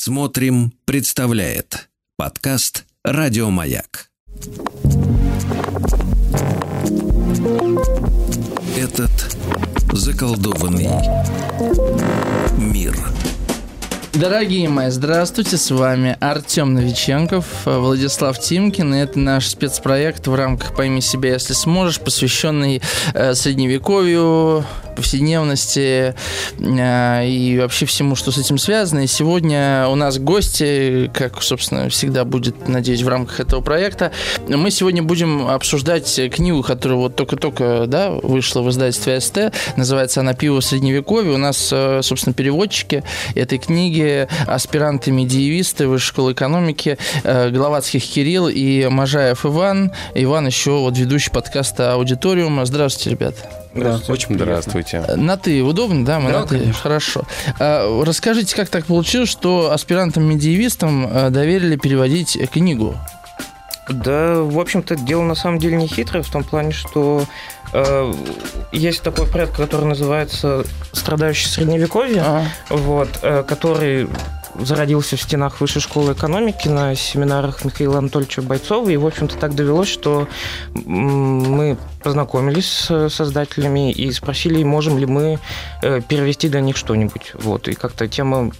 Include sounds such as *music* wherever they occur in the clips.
Смотрим, представляет подкаст Радиомаяк. Этот заколдованный мир. Дорогие мои, здравствуйте, с вами Артем Новиченков, Владислав Тимкин, и это наш спецпроект в рамках «Пойми себя, если сможешь», посвященный э, средневековью, повседневности э, и вообще всему, что с этим связано. И сегодня у нас гости, как, собственно, всегда будет, надеюсь, в рамках этого проекта. Мы сегодня будем обсуждать книгу, которая вот только-только да, вышла в издательстве СТ. Называется она «Пиво средневековья». У нас, э, собственно, переводчики этой книги, аспиранты-медиевисты Высшей школы экономики, э, Головацких Кирилл и Можаев Иван. Иван еще вот ведущий подкаста «Аудиториума». Здравствуйте, ребят. Да, очень Здравствуйте. На ты удобно, да? Мы да, на ты. Конечно. Хорошо. А, расскажите, как так получилось, что аспирантам-медиевистам э, доверили переводить книгу? Да, в общем-то, дело на самом деле не хитрое, в том плане, что э, есть такой проект, который называется «Страдающий средневековье», а. вот, э, который зародился в стенах Высшей школы экономики на семинарах Михаила Анатольевича Бойцова. И, в общем-то, так довелось, что мы познакомились с создателями и спросили, можем ли мы э, перевести для них что-нибудь. Вот. И как-то тема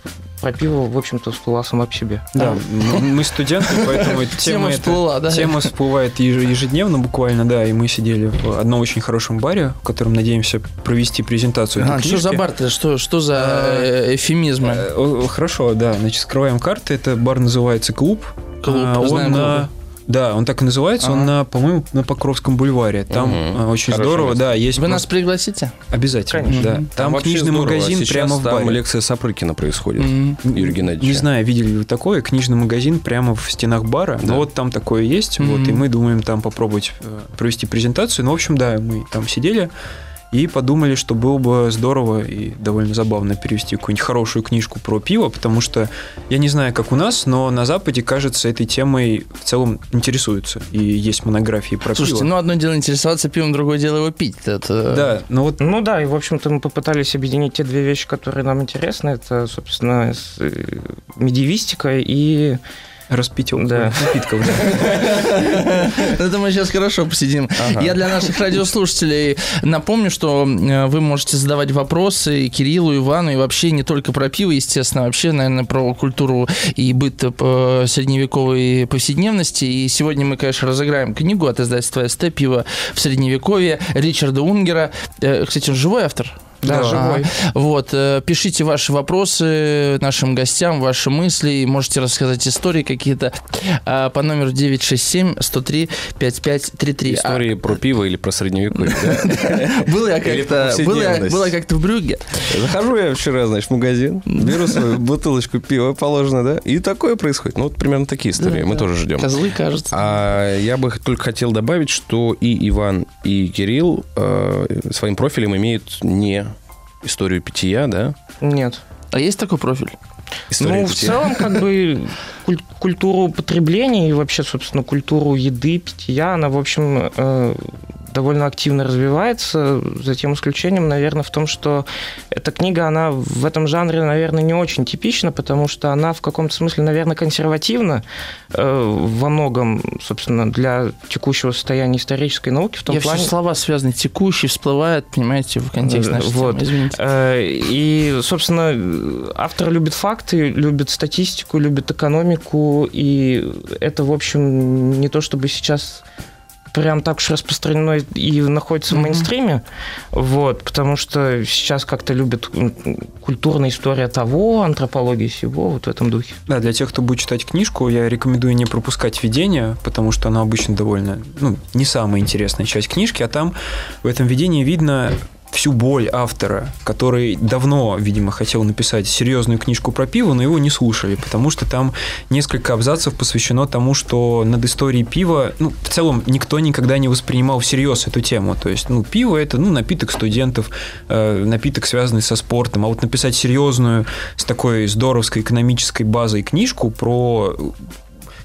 про пиво, в общем-то, всплыла сама по себе. Да, мы студенты, поэтому *laughs* тема, всплыла, да? тема всплывает ежедневно буквально, да, и мы сидели в одном очень хорошем баре, в котором надеемся провести презентацию а, Что за бар-то? Что, что за а, эфемизмы? Э, хорошо, да, значит, скрываем карты, это бар называется «Клуб». Клуб, а, он на да, он так и называется. Ага. Он, на, по-моему, на Покровском бульваре. Там угу. очень Хорошо здорово. Место. Да, есть Вы просто... нас пригласите? Обязательно, Конечно. да. Там, там книжный здорово. магазин Сейчас прямо в баре. Там лекция Сапрыкина происходит. Угу. Юрий Геннадьевич. Не знаю, видели ли вы такое. Книжный магазин прямо в стенах бара. Да. Но вот там такое есть. Угу. Вот, и мы думаем там попробовать э, провести презентацию. Ну, в общем, да, мы там сидели и подумали, что было бы здорово и довольно забавно перевести какую-нибудь хорошую книжку про пиво, потому что я не знаю, как у нас, но на Западе, кажется, этой темой в целом интересуются. И есть монографии про Слушайте, пиво. ну одно дело интересоваться пивом, другое дело его пить. Это... Да, ну вот... Ну да, и в общем-то мы попытались объединить те две вещи, которые нам интересны. Это, собственно, э, медиевистика и Распитил да. напитков. *laughs* Это мы сейчас хорошо посидим. Я для наших радиослушателей напомню, что э, вы можете задавать вопросы Кириллу, Ивану и вообще не только про пиво, естественно, вообще, наверное, про культуру и быт э, средневековой повседневности. И сегодня мы, конечно, разыграем книгу от издательства СТ «Пиво в средневековье» Ричарда Унгера. Э, кстати, он живой автор? Да, да, живой. Вот, э, пишите ваши вопросы нашим гостям, ваши мысли, можете рассказать истории какие-то а, по номеру 967-103-5533. Истории про пиво или про средневековье, *laughs* Было я как-то было как-то в Брюгге. Захожу я вчера, значит, в магазин, беру свою *laughs* бутылочку пива, положено, да, и такое происходит. Ну, вот примерно такие истории мы тоже ждем. Козлы, кажется. А я бы только хотел добавить, что и Иван, и Кирилл э, своим профилем имеют не историю питья, да? Нет. А есть такой профиль? История ну, питья? в целом, как бы, культуру потребления и вообще, собственно, культуру еды, питья, она, в общем, э, довольно активно развивается, за тем исключением, наверное, в том, что эта книга, она в этом жанре, наверное, не очень типична, потому что она в каком-то смысле, наверное, консервативна э, во многом, собственно, для текущего состояния исторической науки. В том Я плане... все слова связаны, текущий, всплывает, понимаете, в контексте нашей вот. темы, извините. Э, и, собственно, автор любит факты, любит статистику, любит экономику, и это, в общем, не то чтобы сейчас прям так уж распространено и находится mm-hmm. в мейнстриме, вот, потому что сейчас как-то любят культурная история того, антропология всего, вот в этом духе. Да, для тех, кто будет читать книжку, я рекомендую не пропускать введение, потому что оно обычно довольно, ну, не самая интересная часть книжки, а там в этом введении видно всю боль автора, который давно, видимо, хотел написать серьезную книжку про пиво, но его не слушали, потому что там несколько абзацев посвящено тому, что над историей пива, ну, в целом, никто никогда не воспринимал всерьез эту тему. То есть, ну, пиво это, ну, напиток студентов, э, напиток, связанный со спортом, а вот написать серьезную, с такой здоровской экономической базой книжку про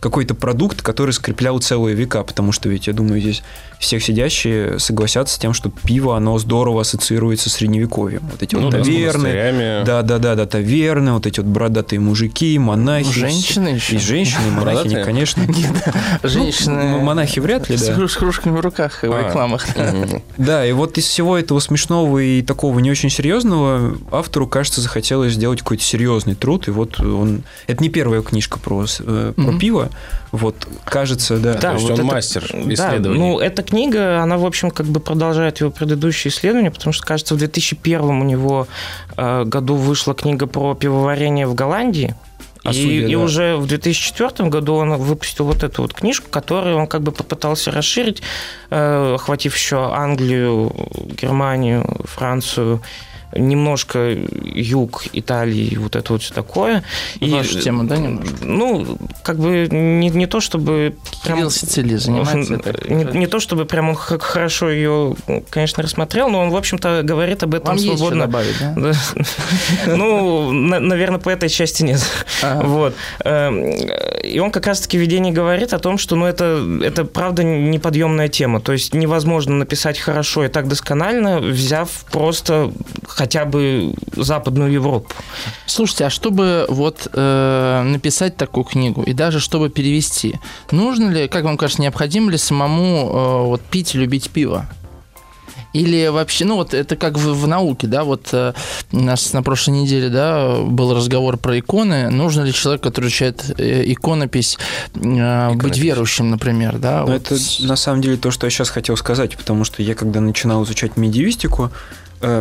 какой-то продукт, который скреплял целые века, потому что ведь, я думаю, здесь всех сидящие согласятся с тем, что пиво, оно здорово ассоциируется с средневековьем. Вот эти Ну вот да, таверны, монастырями. да, да, да, да, таверны, вот эти вот бородатые мужики, монахи. Женщины еще. И женщины, и монахи, Бородатые? конечно. *laughs* Женщины Ну, монахи вряд ли, с да. с кружками в руках в А. рекламах. *laughs* Да, и вот из всего этого смешного и такого не очень серьезного автору, кажется, захотелось сделать какой-то серьезный труд. И вот он... Это не первая книжка про, э, про пиво. Вот, кажется, да. Да, То есть вот он это- мастер Да, исследований. ну, эта книга, она, в общем, как бы продолжает его предыдущие исследования, потому что, кажется, в 2001 у него э, году вышла книга про пивоварение в Голландии. И, суде, и да. уже в 2004 году он выпустил вот эту вот книжку, которую он как бы попытался расширить, э, охватив еще Англию, Германию, Францию, немножко юг Италии, вот это вот все такое. Ваша тема, да, немножко? Ну, как бы не, не то, чтобы... прям- Кирилл Сицилий занимается этой- не, не то, чтобы прям он хорошо ее, конечно, рассмотрел, но он, в общем-то, говорит об этом Вам свободно. добавить, да? *laughs* Ну, наверное, по этой части нет. Вот. Эм, И он как раз-таки в видении говорит о том, что ну, это, это правда неподъемная тема. То есть невозможно написать хорошо и так досконально, взяв просто хотя бы Западную Европу. Слушайте, а чтобы вот э, написать такую книгу и даже чтобы перевести, нужно ли, как вам кажется, необходимо ли самому э, вот пить и любить пиво? Или вообще, ну вот это как в, в науке, да, вот э, у нас на прошлой неделе, да, был разговор про иконы. Нужно ли человек, который изучает э, иконопись, э, быть Иконопись. верующим, например, да? Но вот. это на самом деле то, что я сейчас хотел сказать, потому что я когда начинал изучать медиевистику,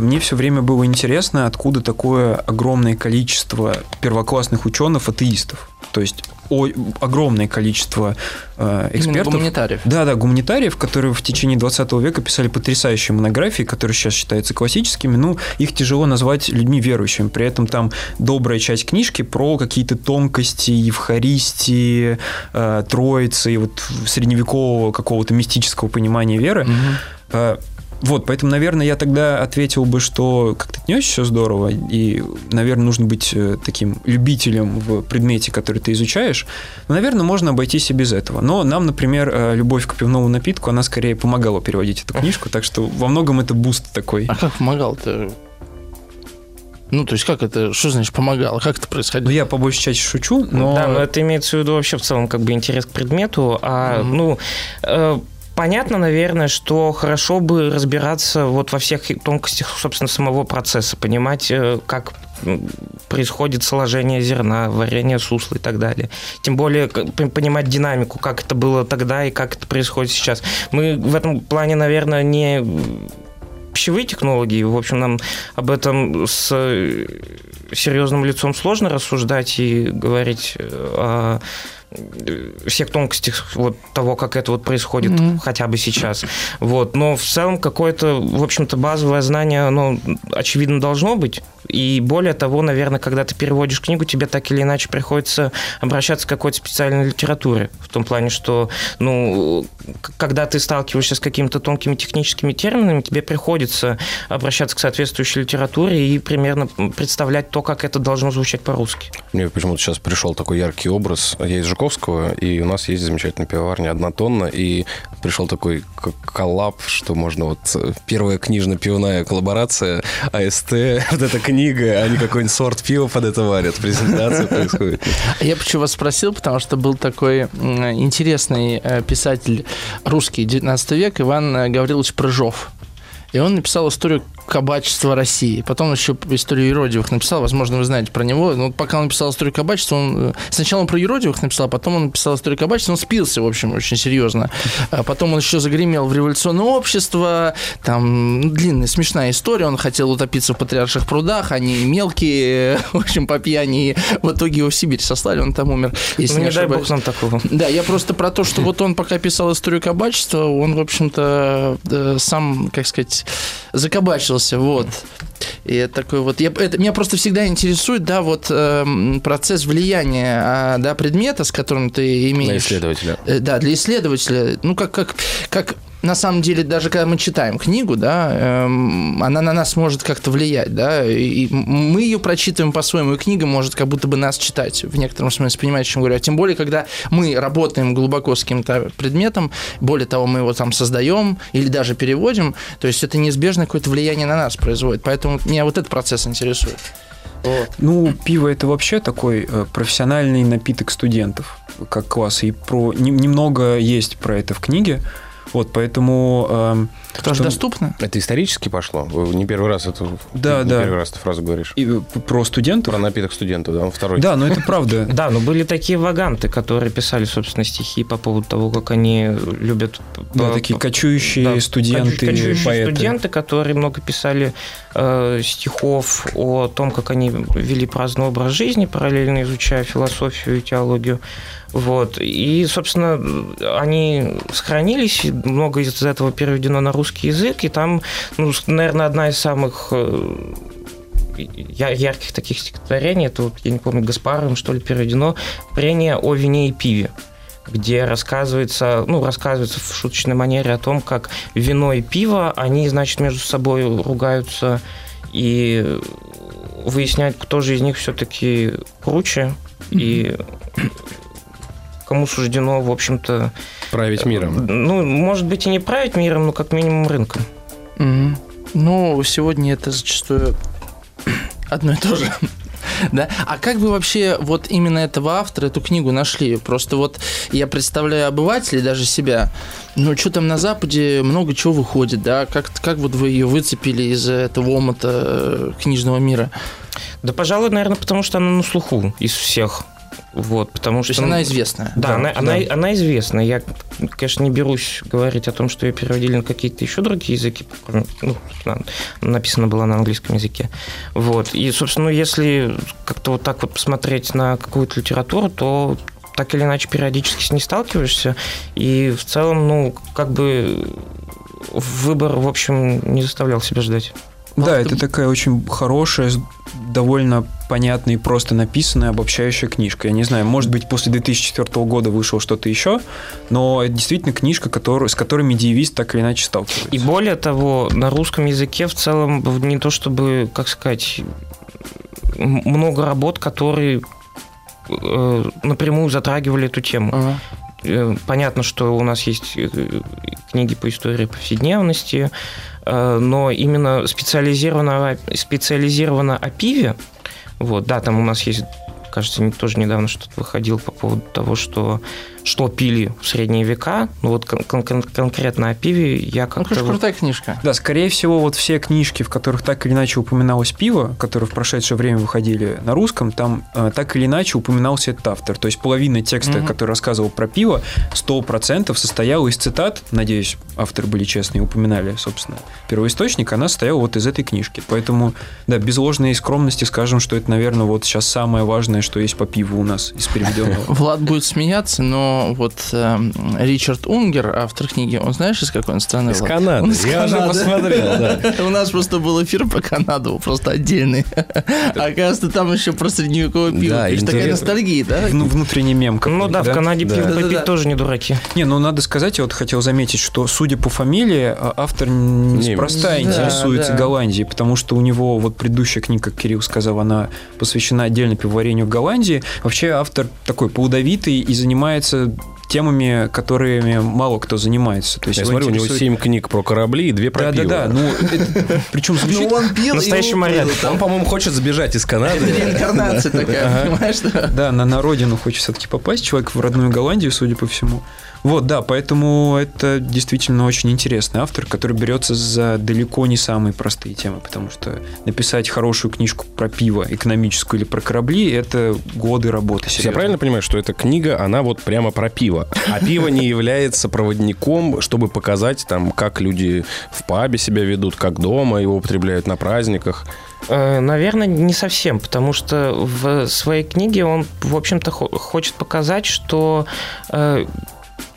мне все время было интересно, откуда такое огромное количество первоклассных ученых атеистов. То есть о- огромное количество э, Именно экспертов. гуманитариев. Да, да, гуманитариев, которые в течение 20 века писали потрясающие монографии, которые сейчас считаются классическими. Ну, их тяжело назвать людьми верующими. При этом там добрая часть книжки про какие-то тонкости Евхаристии, э, Троицы, вот средневекового какого-то мистического понимания веры. Мгм. Вот, поэтому, наверное, я тогда ответил бы, что как-то не очень все здорово, и, наверное, нужно быть э, таким любителем в предмете, который ты изучаешь. Но, наверное, можно обойтись и без этого. Но нам, например, э, любовь к пивному напитку, она скорее помогала переводить эту книжку, так что во многом это boost такой. А как помогал-то? Ну, то есть как это, что значит помогало? Как это Ну, происходило? я по большей части шучу, но... Да, но это имеется в виду вообще в целом как бы интерес к предмету. А, Мгм. ну, э, понятно, наверное, что хорошо бы разбираться вот во всех тонкостях, собственно, самого процесса, понимать, э, как происходит сложение зерна, варение сусла и так далее. Тем более понимать динамику, как это было тогда и как это происходит сейчас. Мы в этом плане, наверное, не пищевые технологии. В общем, нам об этом с э, серьезным лицом сложно рассуждать и говорить э, о всех тонкостях вот того, как это вот происходит Мгм. хотя бы сейчас. Вот. Но в целом какое-то, в общем-то, базовое знание, оно, очевидно, должно быть. И более того, наверное, когда ты переводишь книгу, тебе так или иначе приходится обращаться к какой-то специальной литературе. В том плане, что, ну, когда ты сталкиваешься с какими-то тонкими техническими терминами, тебе приходится обращаться к соответствующей литературе и примерно представлять то, как это должно звучать по-русски. Мне почему-то сейчас пришел такой яркий образ. Я из Жуковского, и у нас есть замечательная пивоварня «Одна тонна», и пришел такой к- коллаб, что можно вот э, первая книжно-пивная коллаборация, АСТ, *laughs* вот эта книга, не какой-нибудь сорт пива под это варят. Презентация происходит. Я почему вас спросил, потому что был такой интересный э, писатель русский 19 век Иван э, Гаврилович Прыжов. И он написал историю кабачества России. Потом еще историю юродивых написал. Возможно, вы знаете про него. Но пока он написал историю кабачества, он... э, Сначала он про юродивых написал, потом он написал историю кабачества. Он спился, в общем, очень серьезно. А потом он еще загремел в революционное общество. Там ну, длинная, смешная история. Он хотел утопиться в патриарших прудах. Они мелкие, *laughs* в общем, по пьяни. И В итоге его в Сибирь сослали, он там умер. Если ну, не не дай бог нам такого. Да, я просто про то, что вот он пока писал историю кабачества, он, в общем-то, э, сам, как сказать, закабачился, вот. И это такой вот... Я, это, меня просто всегда интересует, да, вот эм, процесс влияния, а, да, предмета, с которым ты имеешь... Для исследователя. Э, Да, для исследователя. Ну, как, как, как на самом деле, даже когда мы читаем книгу, да, эм, она на нас может как-то влиять, да, и мы ее прочитываем по-своему, и книга может как будто бы нас читать в некотором смысле, понимаете, о чем говорю. А тем более, когда мы работаем глубоко с каким-то предметом, более того, мы его там создаем или даже переводим, то есть это неизбежно какое-то влияние на нас производит. Поэтому меня вот этот процесс интересует. Вот. Ну, пиво это вообще такой э, профессиональный напиток студентов, как класс. И про немного есть про это в книге. Вот, поэтому... Э, Тоже что... доступно? Это исторически пошло? Не первый раз эту, да, не да. первый раз эту фразу говоришь. И, про студентов? Про напиток студента, да, он второй. Да, но это правда. *laughs* Да, но были такие ваганты, которые писали, собственно, стихи по поводу того, как они любят... Да, такие кочующие студенты, Кочующие студенты, которые много писали э, стихов о том, как они вели праздный образ жизни, параллельно изучая философию и теологию. Вот. И, собственно, они сохранились, много из этого переведено на русский язык, и там, ну, наверное, одна из самых э, ярких таких стихотворений, это, вот, я не помню, Гаспаровым, что ли, переведено, «Прение о вине и пиве» где рассказывается, ну, рассказывается в шуточной манере о том, как вино и пиво, они, значит, между собой ругаются и выясняют, кто же из них все-таки круче. И кому суждено, в общем-то... Править миром. Ну, может быть, и не править миром, но как минимум рынком. Угу. Ну, сегодня это зачастую *clears throat* одно и то же. *laughs* Да? А как вы вообще вот именно этого автора, эту книгу нашли? Просто вот я представляю обывателей, даже себя, ну, что там на Западе много чего выходит, да? Как, как вот вы ее выцепили из этого омута э, книжного мира? Да, пожалуй, наверное, потому что она на слуху из всех. Вот, потому что... То есть она известная. Да, да, она, да. Она, она известна. Я, конечно, не берусь говорить о том, что ее переводили на какие-то еще другие языки. Ну, написано было на английском языке. Вот. И, собственно, если как-то вот так вот посмотреть на какую-то литературу, то так или иначе периодически с ней сталкиваешься. И в целом, ну, как бы выбор, в общем, не заставлял себя ждать. Да, это такая очень хорошая, довольно понятная и просто написанная обобщающая книжка. Я не знаю, может быть, после 2004 года вышло что-то еще, но это действительно книжка, которую, с которой медиевист так или иначе сталкивается. И более того, на русском языке в целом не то чтобы, как сказать, много работ, которые э, напрямую затрагивали эту тему. Ага. Э, понятно, что у нас есть э, книги по истории повседневности, но именно специализированно, специализированно о пиве, вот, да, там у нас есть кажется, тоже недавно что-то выходил по поводу того, что что пили в средние века. Ну вот кон- кон- конкретно о пиве я как-то... Ну, крутая книжка. Да, скорее всего, вот все книжки, в которых так или иначе упоминалось пиво, которые в прошедшее время выходили на русском, там э, так или иначе упоминался этот автор. То есть половина текста, mm-hmm. который рассказывал про пиво, 100% состояла из цитат, надеюсь, авторы были честные, упоминали, собственно, первоисточник, она состояла вот из этой книжки. Поэтому, да, без ложной скромности скажем, что это, наверное, вот сейчас самое важное, что есть по пиву у нас из переведенного. Влад будет смеяться, но вот э, Ричард Унгер, автор книги, он знаешь, из какой он страны? Из Канады. Он из Я Канады. уже посмотрел, да. *laughs* У нас просто был эфир по Канаду, просто отдельный. Оказывается, там еще про средневековое пиво. Да, такая ностальгия, да? Ну, внутренний мем. Ну да, в Канаде пиво попить тоже не дураки. Не, ну надо сказать, я вот хотел заметить, что, судя по фамилии, а, автор неспроста интересуется Голландией, потому что у него вот предыдущая книга, как Кирилл сказал, она посвящена отдельно пивоварению в Голландии. Вообще автор такой плодовитый и занимается темами, которыми мало кто занимается. То есть Я смотрю, интересует... у него семь книг про корабли и две про да, пиво. Да, да, ну, *laughs* причем звучит... Ну, он пил Настоящий моряк. Он, по-моему, хочет сбежать из Канады. Это реинкарнация такая, понимаешь? Да, на родину хочет все-таки попасть. Человек в родную Голландию, судя по всему. Вот, да, поэтому это действительно очень интересный автор, который берется за далеко не самые простые темы, потому что написать хорошую книжку про пиво, экономическую или про корабли, это годы работы. Серьезно. Я правильно понимаю, что эта книга, она вот прямо про пиво, а пиво не является проводником, чтобы показать там, как люди в пабе себя ведут, как дома его употребляют на праздниках? Э, наверное, не совсем, потому что в своей книге он, в общем-то, хочет показать, что э,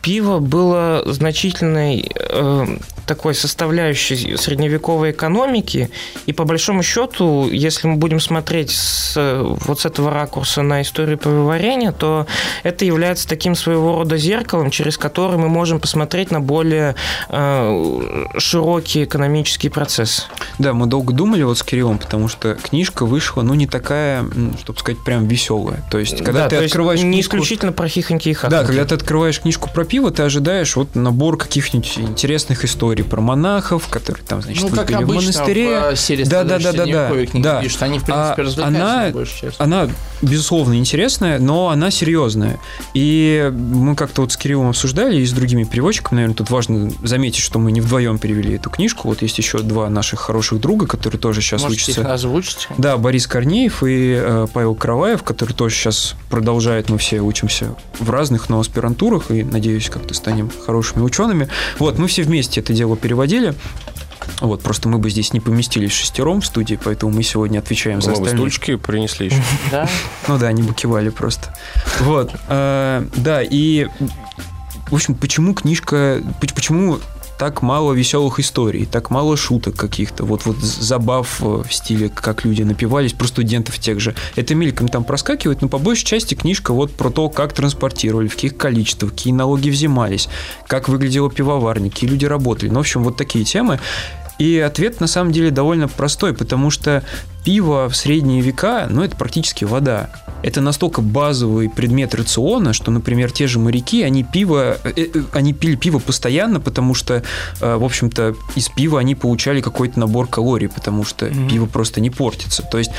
пиво было значительной, э, такой составляющей средневековой экономики. И по большому счету, если мы будем смотреть с, вот с этого ракурса на историю пивоварения, то это является таким своего рода зеркалом, через которое мы можем посмотреть на более э, широкий экономический процесс. Да, мы долго думали вот с Кириллом, потому что книжка вышла, ну, не такая, чтобы сказать, прям веселая. То есть, когда да, ты открываешь не книжку... исключительно про хихоньки и хахоньки. Да, когда ты открываешь книжку про пиво, ты ожидаешь вот набор каких-нибудь интересных историй про монахов, которые там, значит, ну, как были в монастыре. В серии да, да, да, да, да. да. Пишут. Они, в принципе, а она, она, безусловно, интересная, но она серьезная. И мы как-то вот с Кириллом обсуждали и с другими переводчиками, наверное, тут важно заметить, что мы не вдвоем перевели эту книжку. Вот есть еще два наших хороших друга, которые тоже сейчас Можете учатся. их озвучить? Да, Борис Корнеев и э, Павел Караваев, который тоже сейчас продолжает, мы все учимся в разных, но аспирантурах, и, надеюсь, как-то станем хорошими учеными. Вот, мы все вместе это дело переводили. Вот, просто мы бы здесь не поместились шестером в студии, поэтому мы сегодня отвечаем за остальных. стульчики принесли еще. *laughs* Да. Ну да, они бы кивали просто. Вот, э, да, и, в общем, почему книжка, поч- почему так мало веселых историй, так мало шуток каких-то, вот, вот забав э, в стиле, как люди напивались, про студентов тех же. Это мельком там проскакивает, но по большей части книжка вот про то, как транспортировали, в каких количествах, какие налоги взимались, как выглядела пивоварня, какие люди работали. Ну, в общем, вот такие темы. И ответ на самом деле довольно простой, потому что пиво в средние века, ну, это практически вода. Это настолько базовый предмет рациона, что, например, те же моряки, они пиво, э, э, они пили пиво постоянно, потому что, э, в общем-то, из пива они получали какой-то набор калорий, потому что Мгм. пиво просто не портится. То есть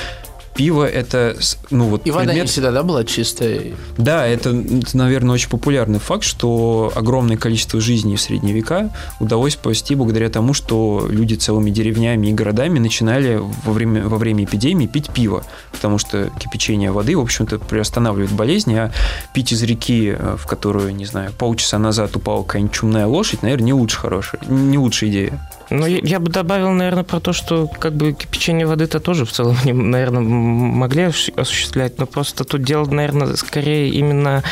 пиво это, ну вот И вода не всегда, да, была чистая? да, это, наверное, очень популярный факт, что огромное количество жизней в средние века удалось спасти благодаря тому, что люди целыми деревнями и городами начинали во время, во время эпидемии пить пиво, потому что кипячение воды, в общем-то, приостанавливает болезни, а пить из реки, э, в которую, не знаю, полчаса назад упала какая-нибудь чумная лошадь, наверное, не лучше хорошая, не лучшая идея. Ну, я, я бы добавил, наверное, про то, что как бы кипячение воды-то тоже в целом, они, наверное, могли ос- осуществлять, но просто тут дело, наверное, скорее именно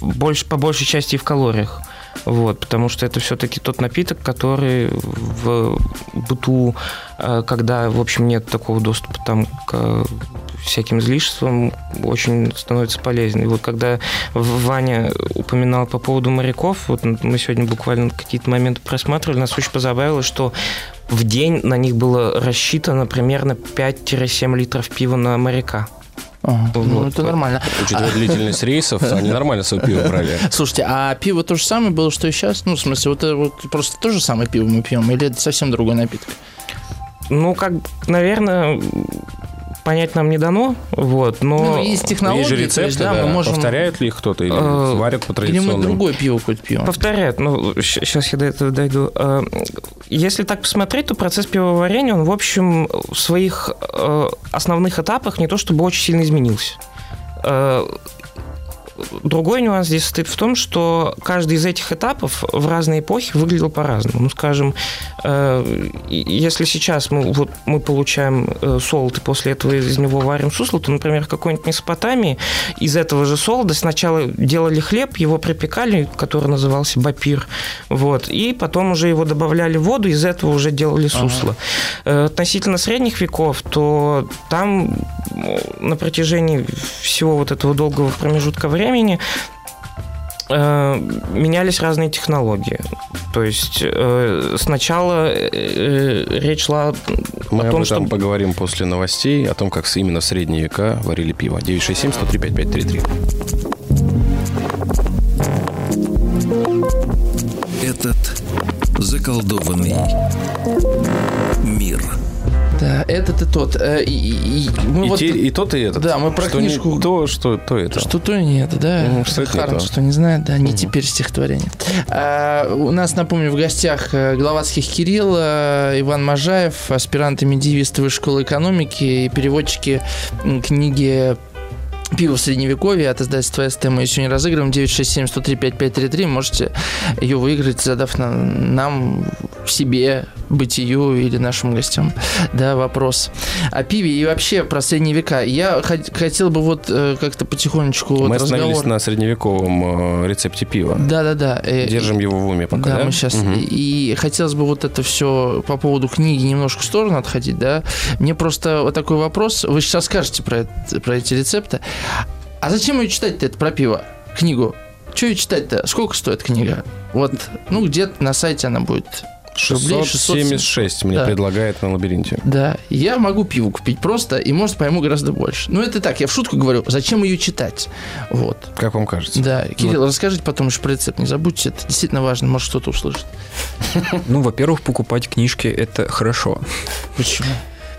больше, по большей части в калориях. Вот, потому что это все-таки тот напиток, который в быту, э, когда, в общем, нет такого доступа там к всяким излишествам, очень становится полезен. И вот когда Ваня упоминал по поводу моряков, вот мы сегодня буквально какие-то моменты просматривали, нас очень позабавило, что в день на них было рассчитано примерно 5-7 литров пива на моряка. Ага, ну, Вот. это нормально. Учитывая длительность рейсов, они *laughs* нормально свое пиво брали. Слушайте, а пиво то же самое было, что и сейчас? Ну, в смысле, вот, это вот просто то же самое пиво мы пьем, или это совсем другой напиток? Ну, как, наверное, понять нам не дано, вот, но... Ну, есть технологии, Есть же то есть, рецепты, да, да, мы можем... повторяют ли их кто-то или Э, варят по Или мы традиционному? другое пиво хоть пьем? Повторяют, ну, сейчас я до этого дойду. Э, Если так посмотреть, то процесс пивоварения, он, в общем, в своих э, основных этапах не то чтобы очень сильно изменился. Другой нюанс здесь состоит в том, что каждый из этих этапов в разные эпохи выглядел по-разному. Ну, скажем, э, если сейчас мы, вот, мы получаем э, солод и после этого из него варим сусло, то, например, в какой-нибудь Месопотамии из этого же солода сначала делали хлеб, его припекали, который назывался бапир, вот, и потом уже его добавляли в воду, из этого уже делали сусло. Э, Относительно средних веков, то там на протяжении всего вот этого долгого промежутка времени э, менялись разные технологии. То есть э, сначала э, речь шла Мы о об том, этом что поговорим после новостей, о том, как именно в средние века варили пиво. 967-103-5533. Этот заколдованный мир. Да, этот и тот. Э, И, и- и мы И, вот- те- и тот, и этот. Да, мы про что не книжку- то, что то это. Что то не это, да. Ну, что это не Харм, то. что не знает, да, не теперь стихотворение. А, у нас, напомню, в гостях э, Гловацких Кирилл, э, Иван Можаев, аспиранты медиевисты Высшей школы экономики и переводчики книги Пиво в средневековье от издательства СТ мы еще не разыгрываем. 967-103-5533. Можете ее выиграть, задав на- нам, себе бытию или нашим гостям. Да, вопрос. О пиве и вообще про средние века. Я хотел бы вот э, как-то потихонечку... Мы вот остановились разговор... на средневековом э, рецепте пива. Да-да-да. Э, Держим его в уме пока, да? да? мы сейчас... Угу. И хотелось бы вот это все по поводу книги немножко в сторону отходить, да. Мне просто вот такой вопрос. Вы сейчас скажете про, это, про эти рецепты. А зачем ее читать-то, это про пиво? Книгу? Что ее читать-то? Сколько стоит книга? Вот, ну, где-то на сайте она будет 676 мне да. предлагает на лабиринте. Да, я могу пиво купить просто, и, может, пойму гораздо больше. Ну, это так, я в шутку говорю, зачем ее читать? Вот. Как вам кажется? Да, Кирилл, вот. расскажите потом еще про рецепт, не забудьте, это действительно важно, может, кто-то услышит. Ну, во-первых, покупать книжки – это хорошо. Почему?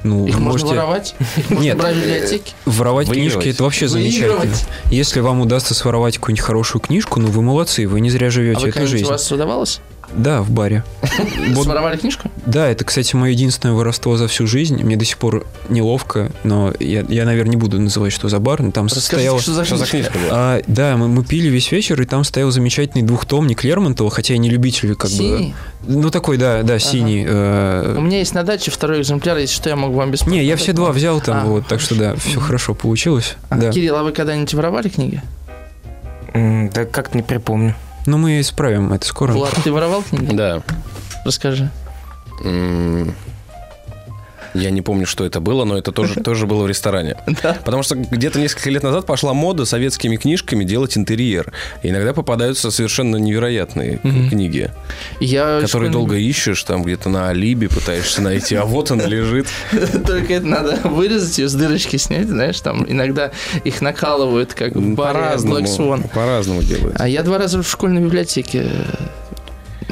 Ну, Их вы можно можете... воровать? Их Нет, брать в библиотеке? Воровать Выигрывать. книжки это вообще замечательно. Выигрывать. Если вам удастся своровать какую-нибудь хорошую книжку, ну вы молодцы, вы не зря А живете, вы это когда-нибудь жизнь. у вас удавалось? Да, в баре. *laughs* Вот- Своровали книжку? Да, это, кстати, мое единственное воровство за всю жизнь. Мне до сих пор неловко, но я, я наверное, не буду называть, что за бар, но там Расскажите, стояла... что за Что за книжка? книжка была? А, да, мы, мы пили весь вечер, и там стоял замечательный двухтомник Лермонтова, хотя я не любитель как Синий? бы... Ну, такой, да, да, синий. э, У меня есть на даче второй экземпляр, если что, я могу вам бесплатно. Не, я все два взял там, А. вот, так что да, все хорошо получилось. А, Да. Кирилл, а вы когда-нибудь воровали книги? Да как не припомню. Но мы исправим это скоро. Влад, ты воровал книги? Да. Расскажи. М, Я не помню, что это было, но это тоже, тоже было в ресторане. *laughs* Да. Потому что где-то несколько лет назад пошла мода советскими книжками делать интерьер. И иногда попадаются совершенно невероятные Мгм. книги, Я которые школьный- долго ищешь, там где-то на Алиби пытаешься найти, а вот она лежит. *laughs* Только это надо вырезать ее с дырочки снять, знаешь, там иногда их накалывают, как в баре По-разному. Black Swan. По-разному делают. А я два раза в школьной библиотеке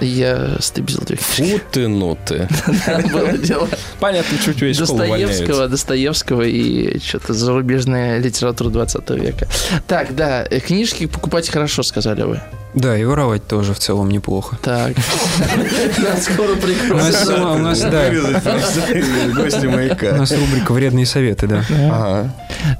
я две книжки. Фу ты, ну ты. *laughs* Было дело. Понятно, чуть весь Достоевского. Достоевского и что-то зарубежная литература 20 века. Так, да, э, книжки покупать хорошо, сказали вы. Да, и воровать тоже в целом неплохо. Так. Нас скоро У нас, прикроют. у нас, да, Гости у маяка. нас рубрика «Вредные советы», да. Ага.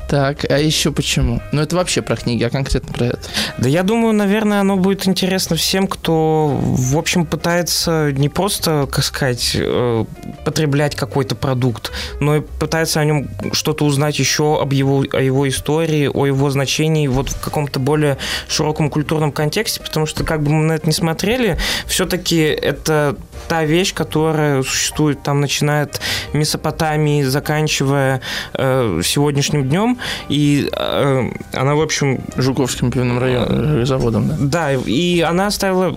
Так, а еще почему? Ну, это вообще про книги, а конкретно про это. Да я думаю, наверное, оно будет интересно всем, кто, в общем, пытается не просто, как сказать, э, потреблять какой-то продукт, но и пытается о нем что-то узнать еще об его, о его истории, о его значении вот в каком-то более широком культурном контексте, потому что как бы мы на это не смотрели, все-таки это та вещь, которая существует там, начиная от Месопотамии, заканчивая э, сегодняшним днем, и э, она, в общем, Жуковским пивным районом, э, заводом, да. да, и она оставила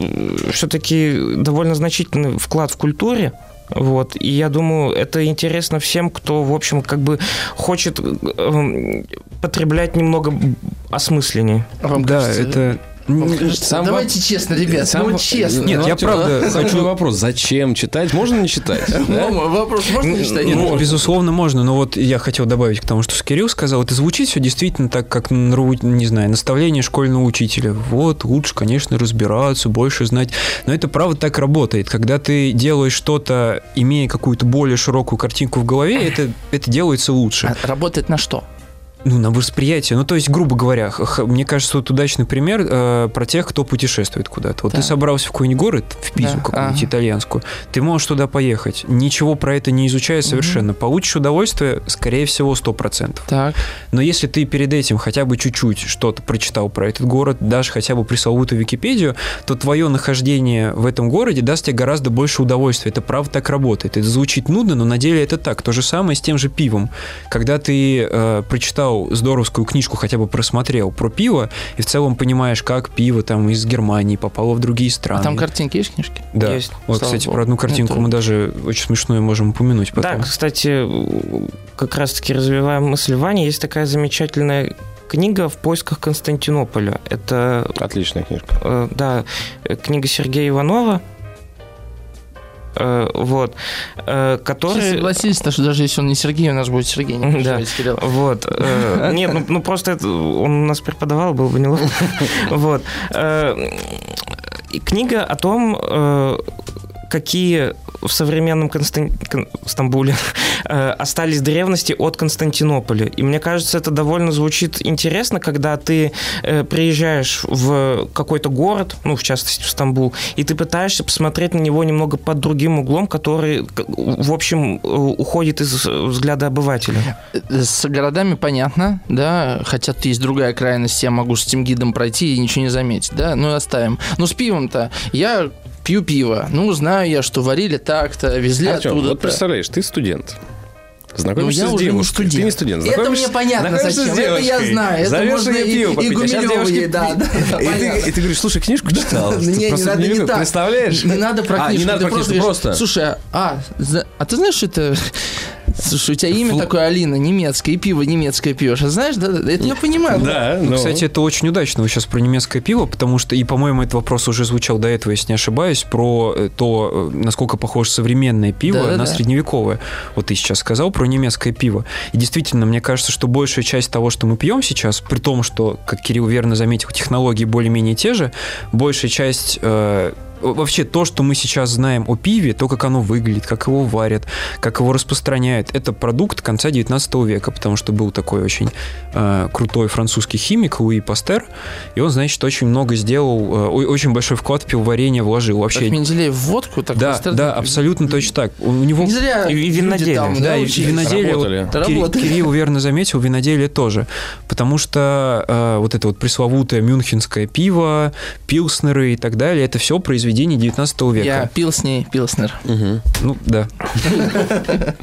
все-таки довольно значительный вклад в культуре. Вот. И я думаю, это интересно всем, кто, в общем, как бы хочет эм, потреблять немного осмысленнее. А вам Да, кажется, это... кажется- Сам Давайте честно, ребят, Сам ну честно. Нет, ну, я Артём, правда Хочу хочу... вопрос, зачем читать? Можно не читать? *laughs* да? Вопрос, можно не читать? Ну, безусловно, можно, но вот я хотел добавить к тому, что Кирилл сказал, это звучит все действительно так, как, не знаю, наставление школьного учителя. Вот, лучше, конечно, разбираться, больше знать. Но это правда так работает. Когда ты делаешь что-то, имея какую-то более широкую картинку в голове, это, это делается лучше. А Работает на что? Ну, на восприятие. Ну, то есть, грубо говоря, мне кажется, вот удачный пример э, про тех, кто путешествует куда-то. Вот ты Так. собрался в какой-нибудь город, в Пизу Да, какую-нибудь ага. итальянскую, ты можешь туда поехать, ничего про это не изучая совершенно. Получишь удовольствие, скорее всего, 100%. Так. Но если ты перед этим хотя бы чуть-чуть что-то прочитал про этот город, даже хотя бы пресловутую Википедию, то твое нахождение в этом городе даст тебе гораздо больше удовольствия. Это правда так работает. Это звучит нудно, но на деле это так. То же самое с тем же пивом. Когда ты э, прочитал здоровскую книжку, хотя бы просмотрел про пиво, и в целом понимаешь, как пиво там из Германии попало в другие страны. А там картинки есть в книжке? да. Есть. Вот, кстати, богу. про одну картинку Это- мы даже очень смешную можем упомянуть потом. Да, кстати, как раз-таки развивая мысль Вани, есть такая замечательная книга «В поисках Константинополя». Это, Отличная книжка. э, да, э, книга Сергея Иванова, вот, э, Все который... согласились, то, что даже если он не Сергей, у нас будет Сергей, не Да. Кирилл. Вот. э, *laughs* Нет, ну, ну просто это, он у нас преподавал, был бы неловко. *laughs* Вот. Э, Книга о том, э, какие в современном Констан... Кон... Стамбуле *laughs* э, остались древности от Константинополя. И мне кажется, это довольно звучит интересно, когда ты э, приезжаешь в какой-то город, ну, в частности, в Стамбул, и ты пытаешься посмотреть на него немного под другим углом, который, в общем, э, уходит из взгляда обывателя. С городами понятно, да, хотя есть другая крайность, я могу с этим гидом пройти и ничего не заметить, да, ну оставим. Но с пивом-то я пью пиво. Ну, знаю я, что варили так-то, везли Артем, оттуда. вот представляешь, ты студент. Знакомишься Ну, я с уже не девушкой. студент. Ты не студент. Это мне понятно зачем. Это я знаю. Это Зовешь можно и- пиво и попить, а да, да, *laughs* И ты, и ты говоришь, слушай, книжку читал. Не, не надо не так. Представляешь? Не надо про А, не книжку. надо про книжку, просто. Слушай, а, а, ты знаешь, это... Слушай, у тебя имя Фл- такое Алина, немецкое, и пиво немецкое пьешь. А знаешь, да, да, это я понимаю. Да, Ну, ну. Кстати, это очень удачно вы сейчас про немецкое пиво, потому что, и, по-моему, этот вопрос уже звучал до этого, если не ошибаюсь, про э, то, э, насколько похоже современное пиво Да-да-да. на средневековое. Вот ты сейчас сказал про немецкое пиво. И действительно, мне кажется, что большая часть того, что мы пьем сейчас, при том, что, как Кирилл верно заметил, технологии более-менее те же, большая часть э, вообще то, что мы сейчас знаем о пиве, то, как оно выглядит, как его варят, как его распространяют, это продукт конца 19 века, потому что был такой очень э, крутой французский химик Луи Пастер, и он, значит, очень много сделал, э, очень большой вклад в пивоварение вложил. Как Вообще, Менделеев в водку, так да, Пастер- да, абсолютно точно так. У него Не зря И виноделие. там, да, и виноделие, вот Работали. Кири- Работали. Кирилл верно заметил, виноделие тоже. Потому что э, вот это вот пресловутое мюнхенское пиво, пилснеры и так далее, это все произведение 19 века. Я пил с ней Пилснер. Мгм. Ну, да. *laughs*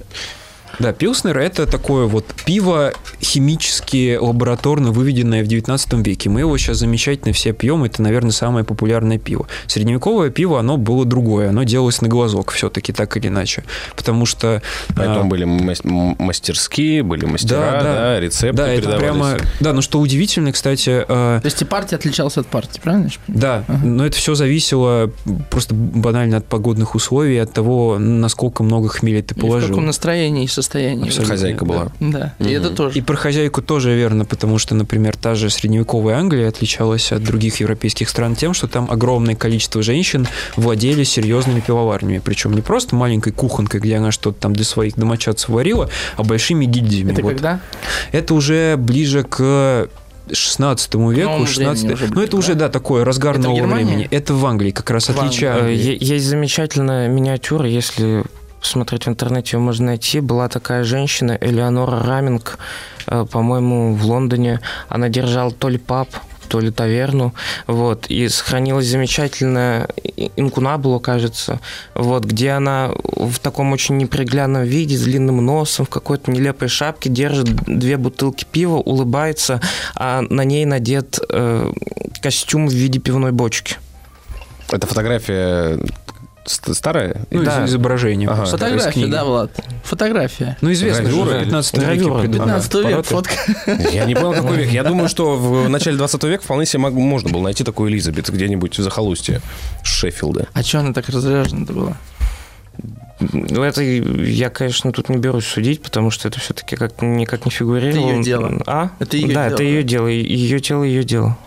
Да, пилснер это такое вот пиво химически лабораторно выведенное в 19 веке. Мы его сейчас замечательно все пьем. Это, наверное, самое популярное пиво. Средневековое пиво, оно было другое. Оно делалось на глазок все-таки, так или иначе. Потому что... Поэтому а, были мастерские, были мастера, Да, да. да, рецепты да, это передавались. прямо... Да, ну что удивительно, кстати, э, То есть и партия отличалась от партии, правильно? Да, Ага. но это все зависело просто банально от погодных условий, от того, насколько много хмеля ты И в положил. каком настроении и состоянии. Абсолютно. Хозяйка была. Да, и это тоже. И про хозяйку тоже верно, потому что, например, та же средневековая Англия отличалась от других европейских стран тем, что там огромное количество женщин владели серьезными пивоварнями. Причем не просто маленькой кухонкой, где она что-то там для своих домочадцев варила, а большими гильдиями. Это Вот. когда? Это уже ближе к 16 веку, Новому 16 времени уже Ну, это уже, да? да, такое разгар Это нового времени. Это в Англии, как раз отличие Э, Есть замечательная миниатюра, если смотреть в интернете, ее можно найти. Была такая женщина, Элеонора Раминг, э, по-моему, в Лондоне. Она держала то ли паб, то ли таверну, вот, и сохранилась замечательная инкунабула, кажется, вот, где она в таком очень неприглядном виде, с длинным носом, в какой-то нелепой шапке держит две бутылки пива, улыбается, а на ней надет э, костюм в виде пивной бочки. Это фотография ст- старая? Ну, Да. из- изображение. Ага. Фотография, да, Влад? Фотография. Ну, известно Гравюра. в 15 веке Гравюра, придумали 15 век, фотка. *laughs* Я не понял, какой век. Я думаю, что в начале 20 века вполне себе можно было найти такую Элизабет где-нибудь в захолустье Шеффилда. А что она так разряжена-то была? Ну, это я, конечно, тут не берусь судить, потому что это все-таки как, никак не фигурировало. Это её дело. А? Это её да, дело, это ее дело. Ее тело, ее дело.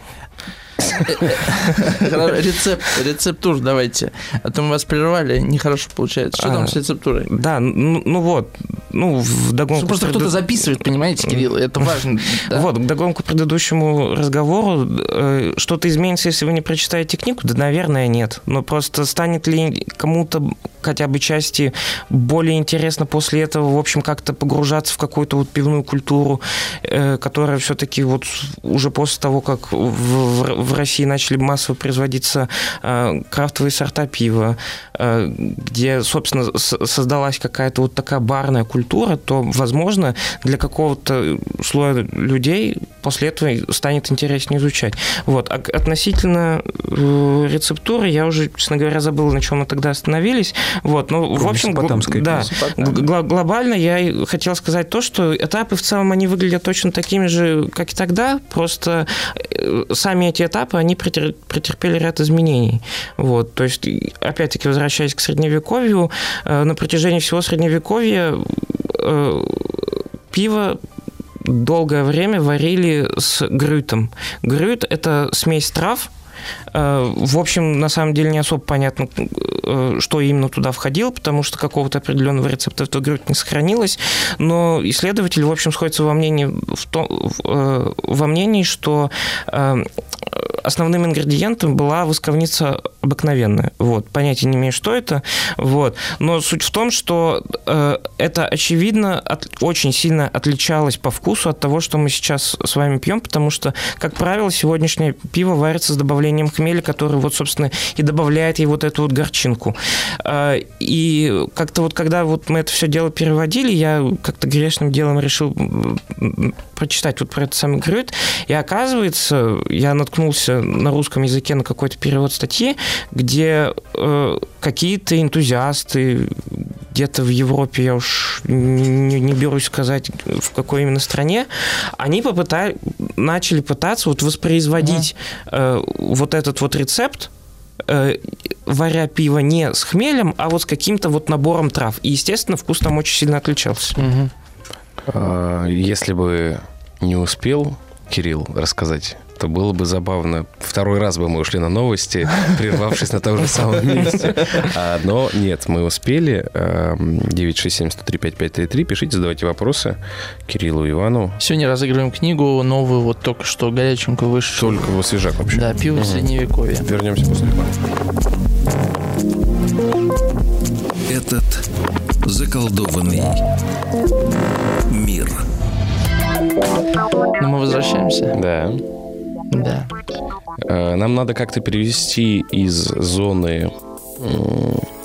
Рецепт, рецептур давайте. А то мы вас прервали, нехорошо получается. Что А, там с рецептурой? Да, ну, ну вот, ну, в догонку... Просто кто-то записывает, понимаете, Кирилл, это важно. да. Вот, к догонку предыдущему разговору, э, что-то изменится, если вы не прочитаете книгу? Да, наверное, нет. Но просто станет ли кому-то хотя бы части более интересно после этого, в общем, как-то погружаться в какую-то вот пивную культуру, э, которая все-таки вот уже после того, как в, в- России начали массово производиться э, крафтовые сорта пива, э, где, собственно, создалась какая-то вот такая барная культура, то, возможно, для какого-то слоя людей после этого станет интереснее изучать. Вот. А относительно рецептуры, я уже, честно говоря, забыл, на чем мы тогда остановились. Вот. Но, в общем, гл- месопотамской да, Месопотамия. Г- гла- глобально я хотел сказать то, что этапы в целом они выглядят точно такими же, как и тогда, просто э, сами эти этапы, они претер- претерпели ряд изменений. Вот, то есть, опять-таки, возвращаясь к Средневековью, э, на протяжении всего Средневековья э, пиво долгое время варили с грютом. Грют – это смесь трав, в общем, на самом деле не особо понятно, э, что именно туда входило, потому что какого-то определенного рецепта в грудь не сохранилось. Но исследователи, в общем, сходятся во мнении, в том, э, во мнении что основным ингредиентом была восковница обыкновенная. Вот. Понятия не имею, что это. Вот. Но суть в том, что э, это, очевидно, от, очень сильно отличалось по вкусу от того, что мы сейчас с вами пьем, потому что, как правило, сегодняшнее пиво варится с добавлением хмеля, который, вот, собственно, и добавляет ей вот эту вот горчинку. Э, и как-то вот, когда вот мы это все дело переводили, я как-то грешным делом решил прочитать вот про это самый Грюет, и оказывается, я наткнулся на русском языке на какой-то перевод статьи, где э, какие-то энтузиасты где-то в Европе, я уж не, не берусь сказать, в какой именно стране, они попытали, начали пытаться вот воспроизводить uh-huh. э, вот этот вот рецепт, э, варя пиво не с хмелем, а вот с каким-то вот набором трав. И, естественно, вкус там очень сильно отличался. Uh-huh. Если бы не успел Кирилл рассказать то было бы забавно. Второй раз бы мы ушли на новости, *laughs* прервавшись на том же самом месте. А, но нет, мы успели. 967-103-5533. Пишите, задавайте вопросы Кириллу Ивану. Сегодня разыгрываем книгу новую, вот только что горяченькую вышедшую. Только его свежак вообще. Да, пиво угу. средневековья. Вернемся после Этот заколдованный мир. Ну, мы возвращаемся? Да. Да. Э, нам надо как-то перевести из зоны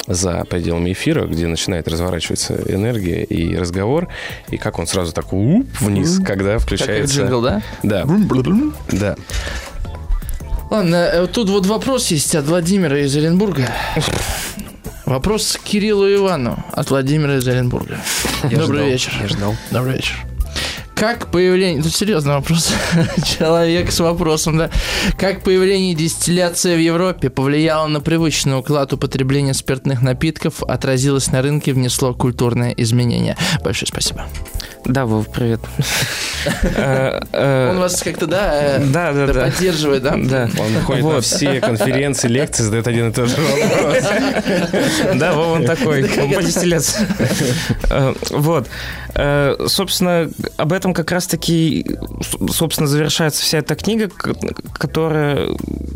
за пределами эфира, где начинает разворачиваться энергия и разговор, и как он сразу так уп, вниз, когда включается... Как джингл, да? Да. Да. Ладно, э, тут вот вопрос есть от Владимира из Оренбурга. Вопрос к Кириллу Ивану от Владимира из Оренбурга. Я Добрый ждал, вечер. Я ждал. Добрый вечер. Как появление... Тут серьезный вопрос. *laughs* Человек с вопросом, да. Как появление дистилляции в Европе повлияло на привычный уклад употребления спиртных напитков, отразилось на рынке, внесло культурное изменение? Большое спасибо. Да, Вов, привет. Э, э, он вас как-то, да, да, да, да. поддерживает, да? Да. Он ходит на все конференции, лекции, задает один и тот же вопрос. *laughs* Да, Вов, он такой, он по дистилляции. Э, вот. Собственно, об этом как раз-таки, собственно, завершается вся эта книга, которая,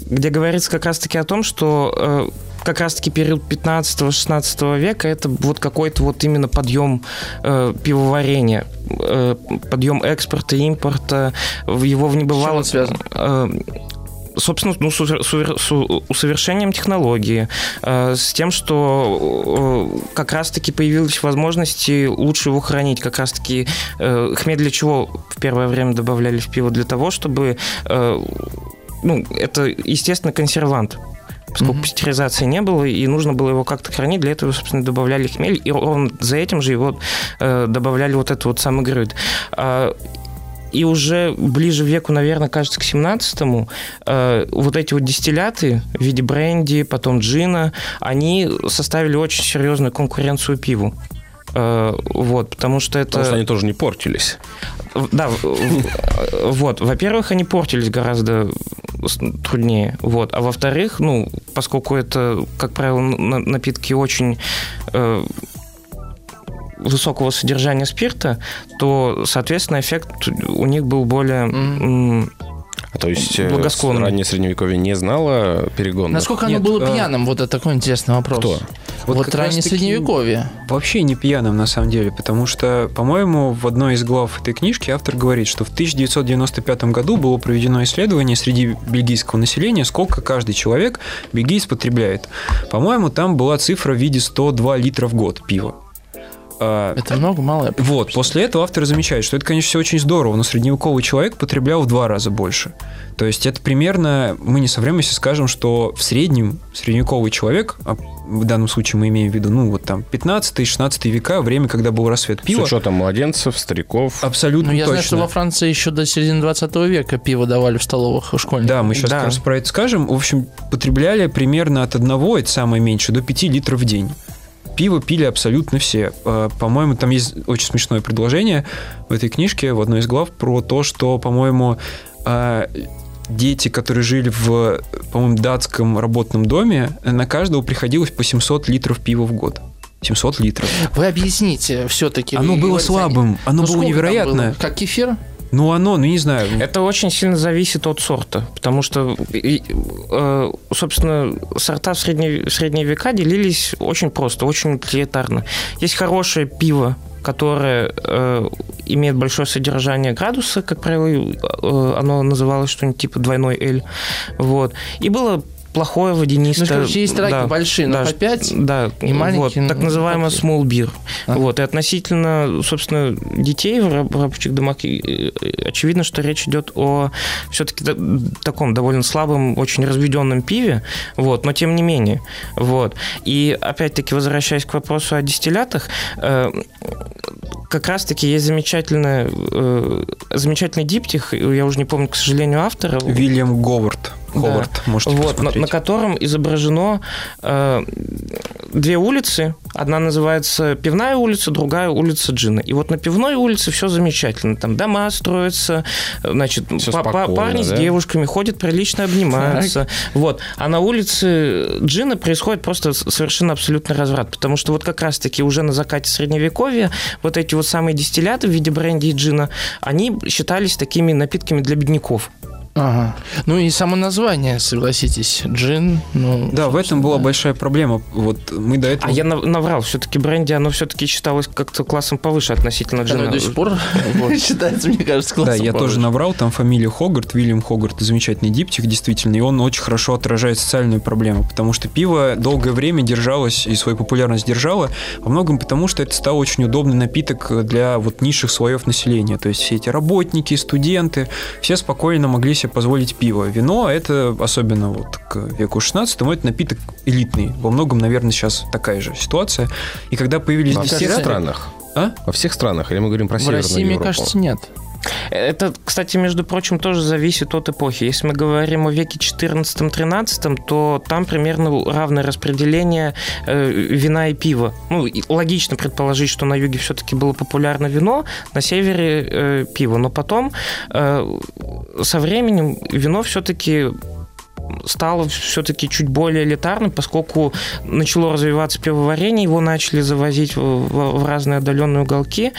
где говорится как раз-таки о том, что как раз-таки период 15-16 века это вот какой-то вот именно подъем э, пивоварения, э, подъем экспорта, импорта, его в небывало... связано? Э, собственно, ну, с, с усовершением технологии, э, с тем, что э, как раз-таки появились возможности лучше его хранить. Как раз-таки э, хмель для чего в первое время добавляли в пиво? Для того, чтобы... Ну, это, естественно, консервант поскольку mm-hmm. пастеризации не было, и нужно было его как-то хранить, для этого, собственно, добавляли хмель, и он за этим же его э, добавляли вот этот вот самый грыд. А, и уже ближе веку, наверное, кажется, к 17-му, э, вот эти вот дистилляты в виде бренди, потом джина, они составили очень серьезную конкуренцию пиву. Э, вот, потому что это... Потому что они тоже не портились. Да, вот. Во-первых, они портились гораздо труднее. Вот. А во-вторых, ну, поскольку это, как правило, напитки очень э, высокого содержания спирта, то, соответственно, эффект у них был более... Mm-hmm. А то есть э, благосклонный. раннее средневековье не знало перегона? Насколько оно Нет, было а... пьяным? Вот это такой интересный вопрос. Кто? Вот, вот раннее средневековье. Вообще не пьяным, на самом деле, потому что, по-моему, в одной из глав этой книжки автор говорит, что в 1995 году было проведено исследование среди бельгийского населения, сколько каждый человек бельгиец потребляет. По-моему, там была цифра в виде 102 литра в год пива. А, это много, мало? Вот, после этого автор замечает, что это, конечно, все очень здорово, но средневековый человек потреблял в два раза больше. То есть это примерно, мы не соврем, если скажем, что в среднем средневековый человек, а в данном случае мы имеем в виду, ну, вот там 15-16 века, время, когда был рассвет пива. С учетом младенцев, стариков. Абсолютно Ну, я точно. знаю, что во Франции еще до середины 20 века пиво давали в столовых у школьников. Да, мы сейчас да. как раз про это скажем. В общем, потребляли примерно от одного, это самое меньшее, до 5 литров в день пиво пили абсолютно все. А, по-моему, там есть очень смешное предложение в этой книжке, в одной из глав, про то, что, по-моему, а, дети, которые жили в, по-моему, датском работном доме, на каждого приходилось по 700 литров пива в год. 700 литров. Вы объясните все-таки. Оно было слабым, оно Ну, было невероятное. было? Как кефир? Ну, оно, ну, не знаю. Это очень сильно зависит от сорта, потому что, э, собственно, сорта в средние, в средние века делились очень просто, очень утилитарно. Есть хорошее пиво, которое э, имеет большое содержание градуса, как правило, э, оно называлось что-нибудь типа двойной L, вот. И было плохое водянистое. Ну, короче, есть раки большие, но по 5, да, и маленькие, вот, так ну, называемый такие. small beer. А. Вот, и относительно, собственно, детей в раб- рабочих домах, очевидно, что речь идет о все-таки таком довольно слабом, очень разведенном пиве, вот, но тем не менее. Вот. И опять-таки, возвращаясь к вопросу о дистиллятах, э, как раз-таки есть замечательная, э, замечательный диптих, я уже не помню, к сожалению, автора. Вильям Говард. Ховард, можете Вот, на, посмотреть. на котором изображено э, две улицы. Одна называется Пивная улица, другая улица Джина. И вот на Пивной улице все замечательно. Там дома строятся, значит, па- спокойно, парни с да? девушками ходят, прилично обнимаются. Вот. А на улице Джина происходит просто с- совершенно абсолютный разврат. Потому что вот как раз-таки уже на закате Средневековья вот эти вот самые дистилляты в виде бренди и джина, они считались такими напитками для бедняков. Ага. Ну и само название, согласитесь, джин. Ну, Да, в этом была большая проблема. Вот мы до этого... А я нав- наврал, все-таки бренди, оно все-таки считалось как-то классом повыше относительно Оно джина. до сих пор *laughs* считается, мне кажется, Да, классом я тоже наврал, там фамилия Хогарт, Вильям Хогарт, замечательный диптих, действительно, и он очень хорошо отражает социальную проблему, потому что пиво долгое время держалось и свою популярность держало, во многом потому, что это стал очень удобный напиток для вот низших слоев населения, то есть все эти работники, студенты, все спокойно могли себе позволить пиво. Вино, это особенно вот к веку 16 это напиток элитный, во многом, наверное, сейчас такая же ситуация, и когда появились Во всех странах. А? Во всех странах. Или мы говорим про В Северную России, мне Европу? кажется, нет. Это, кстати, между прочим, тоже зависит от эпохи. Если мы говорим о веке 14-13, то там примерно равное распределение э, вина и пива. Ну, и логично предположить, что на юге все-таки было популярно вино, на севере э, пиво. Но потом э, со временем вино все-таки стало все-таки чуть более элитарным, поскольку начало развиваться пивоварение, его начали завозить в, разные отдаленные уголки.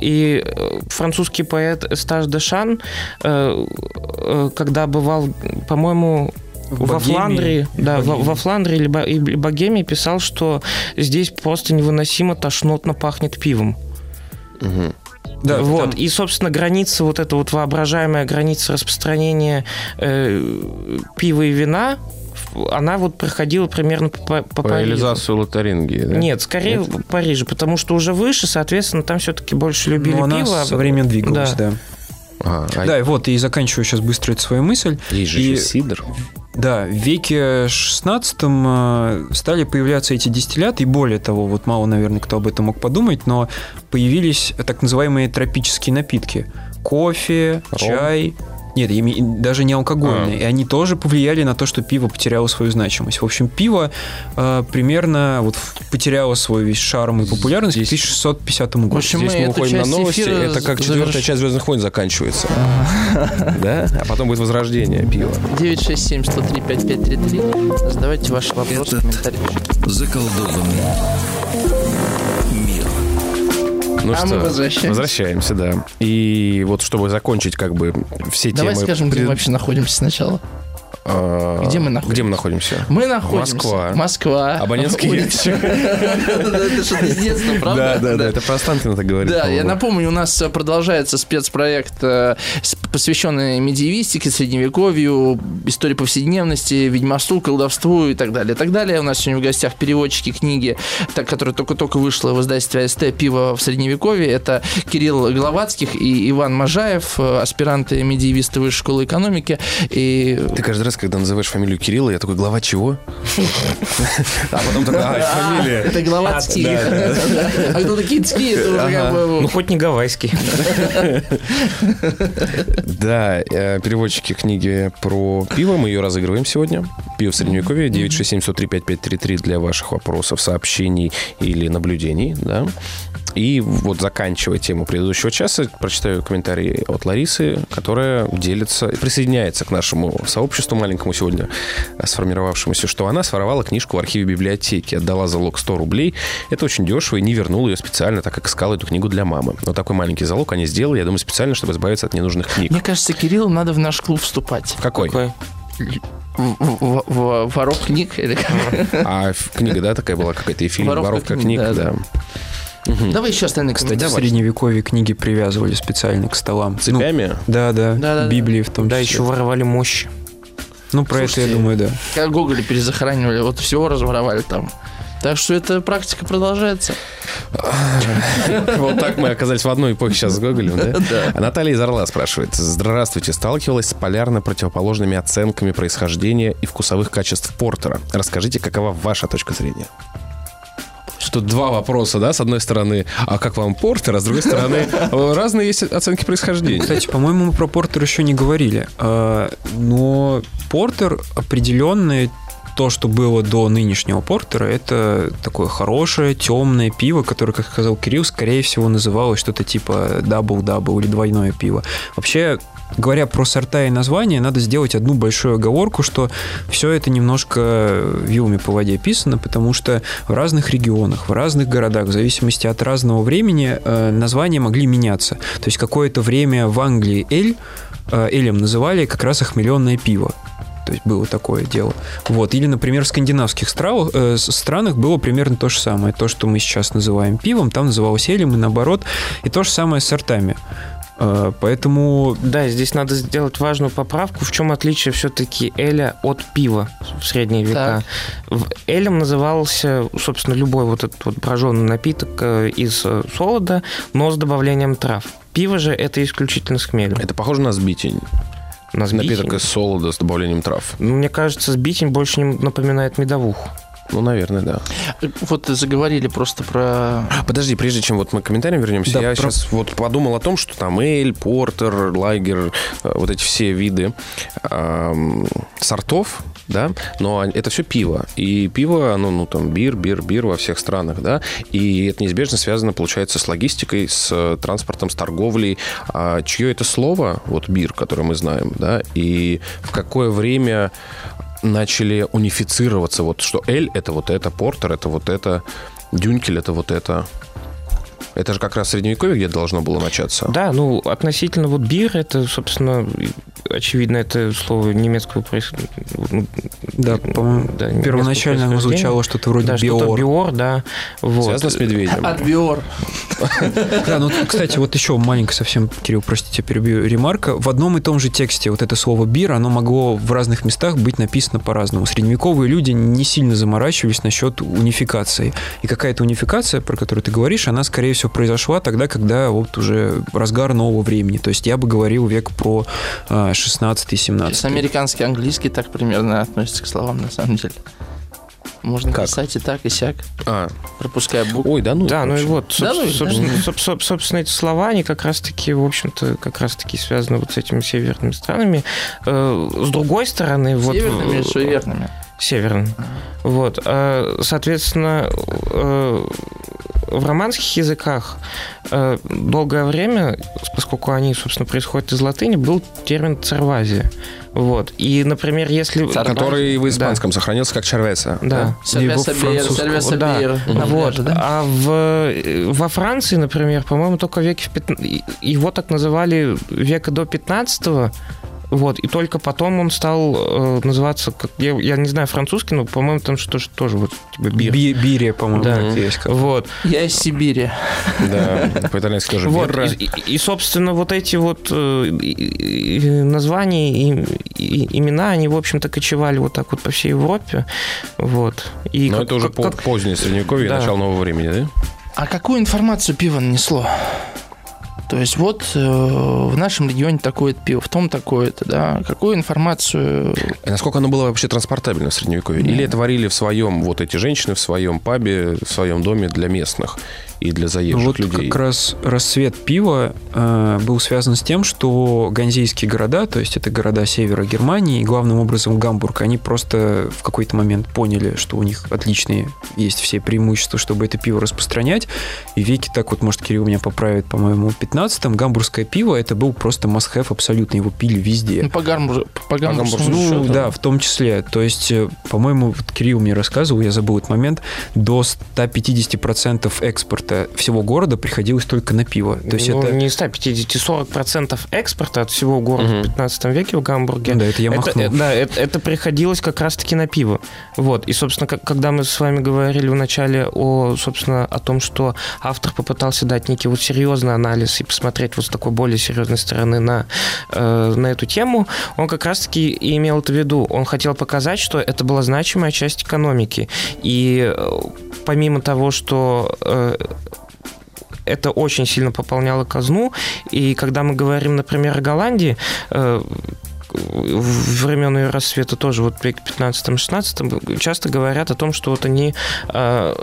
И э, французский поэт Эстаж де Шан, э, э, когда бывал, по-моему, В во Богемии. Фландрии, да, В во, Богемии. во Фландрии или Бо- и Богемии писал, что здесь просто невыносимо тошнотно пахнет пивом. Мгм. Да, вот. там- И, собственно, граница, вот эта вот воображаемая граница распространения э, пива и вина, она вот проходила примерно по, по По Парижу. Эльзасу и Лотарингии, да? Нет, скорее в Париже, потому что уже выше, соответственно, там все-таки больше любили Ну, она пиво. а со временем двигалась, Да. да. Ага, а Да, и вот, и заканчиваю сейчас быстро эту свою мысль. есть же и- сидр. Да, в веке 16 э, стали появляться эти дистилляты, и более того, вот мало, наверное, кто об этом мог подумать, но появились так называемые тропические напитки. Кофе, Ром? чай. Нет, ими- даже не алкогольные. А. И они тоже повлияли на то, что пиво потеряло свою значимость. В общем, пиво э, примерно вот потеряло свой весь шарм и популярность к Здесь- 1650 году. В общем, Здесь мы мы уходим на новости. эфира Это как заверш- четвертая часть Звездных войн заканчивается. Да? А потом будет возрождение пива. 967-103-5533. Задавайте ваши вопросы, Этот-. Заколдованный. Ну А что, мы возвращаемся. возвращаемся, да. И вот чтобы закончить как бы все Давай темы... скажем, где пред- мы вообще находимся сначала. А, Где мы находимся? Где мы находимся? Мы находимся. Москва. Москва. Абонентский Улица. *laughs* Это что-то с детства, правда? Да, да, да, это про Останкино так говорит. Да, я напомню, у нас э, продолжается спецпроект, э, посвященный медиевистике, средневековью, истории повседневности, ведьмовству, колдовству и так далее, и так далее. У нас сегодня в гостях переводчики книги, которая только-только вышла в издательстве АСТ «Пиво в средневековье». Это Кирилл Головацких и Иван Можаев, э, аспиранты медиевисты Высшей школы экономики. И Ты каждый раз, когда называешь фамилию Кирилла, я такой, глава чего? А потом такой, а, фамилия. это Головацкий. А кто такие как бы... Ну, хоть не гавайский. Да, э, переводчики книги про пиво. Мы ее разыгрываем сегодня. Пиво в Средневековье. 967 103 5533 для ваших вопросов, сообщений или наблюдений. Да. И вот заканчивая тему предыдущего часа, прочитаю комментарий от Ларисы, которая делится, присоединяется к нашему сообществу маленькому сегодня сформировавшемуся, что она своровала книжку в архиве библиотеки, отдала залог 100 рублей. Это очень дешево и не вернула ее специально, так как искала эту книгу для мамы. Вот такой маленький залог они сделали, я думаю, специально, чтобы избавиться от ненужных книг. Мне кажется, Кириллу надо в наш клуб вступать. Какой? Какой? В, в- в- воров книг. А книга, да, такая была какая-то, и фильм Воровка «Воровка книг», книг», да, да. Да. Давай еще остальные, Кстати, кстати. в средневековье книги привязывали специально к столам. Ну, Цепями? да, да, Да-да-да. Библии в том Да, числе. еще воровали мощи. Ну, про это я Слушайте, думаю, да. Как Гоголя перезахоранивали, вот всего разворовали там. Так что эта практика продолжается. *laughs* Вот так мы оказались в одной эпохе сейчас с Гоголем, да? *laughs* Да. А Наталья из Орла спрашивает. Здравствуйте. Сталкивалась с полярно противоположными оценками происхождения и вкусовых качеств портера. Расскажите, какова ваша точка зрения? Что два вопроса, да? С одной стороны, а как вам портер, а с другой стороны, *laughs* разные есть оценки происхождения. Кстати, по-моему, мы про портер еще не говорили. А, Но портер определенный то, что было до нынешнего портера, это такое хорошее, темное пиво, которое, как сказал Кирилл, скорее всего называлось что-то типа double-double или двойное пиво. Вообще, говоря про сорта и названия, надо сделать одну большую оговорку, что все это немножко вилами по воде писано, потому что в разных регионах, в разных городах, в зависимости от разного времени, э, названия могли меняться. То есть какое-то время в Англии эль, э, элем называли как раз охмеленное пиво. То есть было такое дело. Вот. Или, например, в скандинавских стравах- э, странах было примерно то же самое. То, что мы сейчас называем пивом, там называлось элем, и наоборот. И то же самое с сортами. Э, Поэтому Да, здесь надо сделать важную поправку. В чем отличие все-таки эля от пива в средние века? В элем назывался, собственно, любой вот этот вот броженый напиток э, из э, солода, но с добавлением трав. Пиво же это исключительно с хмелем. Это похоже на сбитень. На сбитень. Напиток из солода с добавлением трав. Ну, Мне кажется, сбитень больше не напоминает медовуху. Ну, наверное, да. Вот заговорили просто про... Подожди, прежде чем вот мы к комментариям вернемся, Да, я про- сейчас вот подумал о том, что там эль, портер, лагер, э, вот эти все виды ам, сортов, да, но это все пиво. И пиво, оно, ну, там, бир, бир, бир во всех странах, да, и это неизбежно связано, получается, с логистикой, с транспортом, с торговлей. А чье это слово, вот бир, которое мы знаем, да, и в какое время начали унифицироваться, вот что эль это вот это, портер это вот это, дюнкель это вот это. Это же как раз средневековье где должно было начаться. Да, ну, относительно вот бир, это, собственно, очевидно, это слово немецкого происхождения. Да, по-моему, первоначально оно звучало что-то вроде да, что-то биор. биор, да. Вот. Связано с медведем. Отбиор. Да, ну, кстати, вот еще маленько совсем, Кирилл, простите, перебью, ремарка. В одном и том же тексте вот это слово «бир», оно могло в разных местах быть написано по-разному. Средневековые люди не сильно заморачивались насчет унификации. И какая-то унификация, про которую ты говоришь, она, скорее всего, произошла тогда, когда вот уже разгар нового времени. То есть я бы говорил век про а, 16-17. С американский английский так примерно относится к словам, на самом деле. Можно Как? писать и так, и сяк, А, пропуская буквы. ой, да ну. Да, ну и вот, Да, соб- ну и- собственно, да. соб- соб- собственно, эти слова, они как раз-таки, в общем-то, как раз-таки связаны вот с этими северными странами. Э, С другой стороны, вот... Северными или суеверными? Северным. Вот. А, Соответственно, э, в романских языках э, долгое время, поскольку они, собственно, происходят из латыни, был термин цервазия. Вот. И, например, если... Который в Да. испанском сохранился как червеса. Да. Бир, французского. сервеса Да. Вот. Да? А в, во Франции, например, по-моему, только в веке в 15 его так называли века до 15 вот, и только потом он стал э, называться, как, я, я не знаю французский, но, по-моему, там что же тоже вот типа бир. Би- Бирия, по-моему, Да. так и есть. как. Вот, Я из Сибири. Да, по-итальянски тоже вот. И, и- и, собственно, вот эти вот э, и- и- названия и, и имена, они, в общем-то, кочевали вот так вот по всей Европе. Вот. И Но как- это уже как- по- как- позднее средневековье, Да. начало нового времени, да? А какую информацию пиво нанесло? То есть вот э, в нашем регионе такое-то пиво, в том такое-то, да. Какую информацию... И насколько оно было вообще транспортабельно в средневековье? Или это варили в своем, вот эти женщины в своем пабе, в своем доме для местных? И для заезжих вот людей. как раз расцвет пива э, был связан с тем, что ганзейские города, то есть это города севера Германии, и главным образом Гамбург, они просто в какой-то момент поняли, что у них отличные есть все преимущества, чтобы это пиво распространять. И веки так вот, может, Кирилл меня поправит, по-моему, в 15-м гамбургское пиво, это был просто must-have абсолютно, его пили везде. Ну, по Гамбургу. По Гамбургу. Ну, да, в том числе. То есть, э, по-моему, вот Кирилл мне рассказывал, я забыл этот момент, до 150% экспорта всего города приходилось только на пиво. То есть ну, это... не 150, 40% экспорта от всего города Мгм. в 15 веке в Гамбурге. Да, это я махнул. э, да, это, это приходилось как раз-таки на пиво. Вот. И, собственно, как- когда мы с вами говорили вначале о, собственно, о том, что автор попытался дать некий вот серьезный анализ и посмотреть вот с такой более серьезной стороны на, э, на эту тему, он как раз-таки и имел это в виду. Он хотел показать, что это была значимая часть экономики. И э, помимо того, что э, это очень сильно пополняло казну. И когда мы говорим, например, о Голландии, э, времен ее рассвета тоже, вот веке 15-16, часто говорят о том, что вот они э,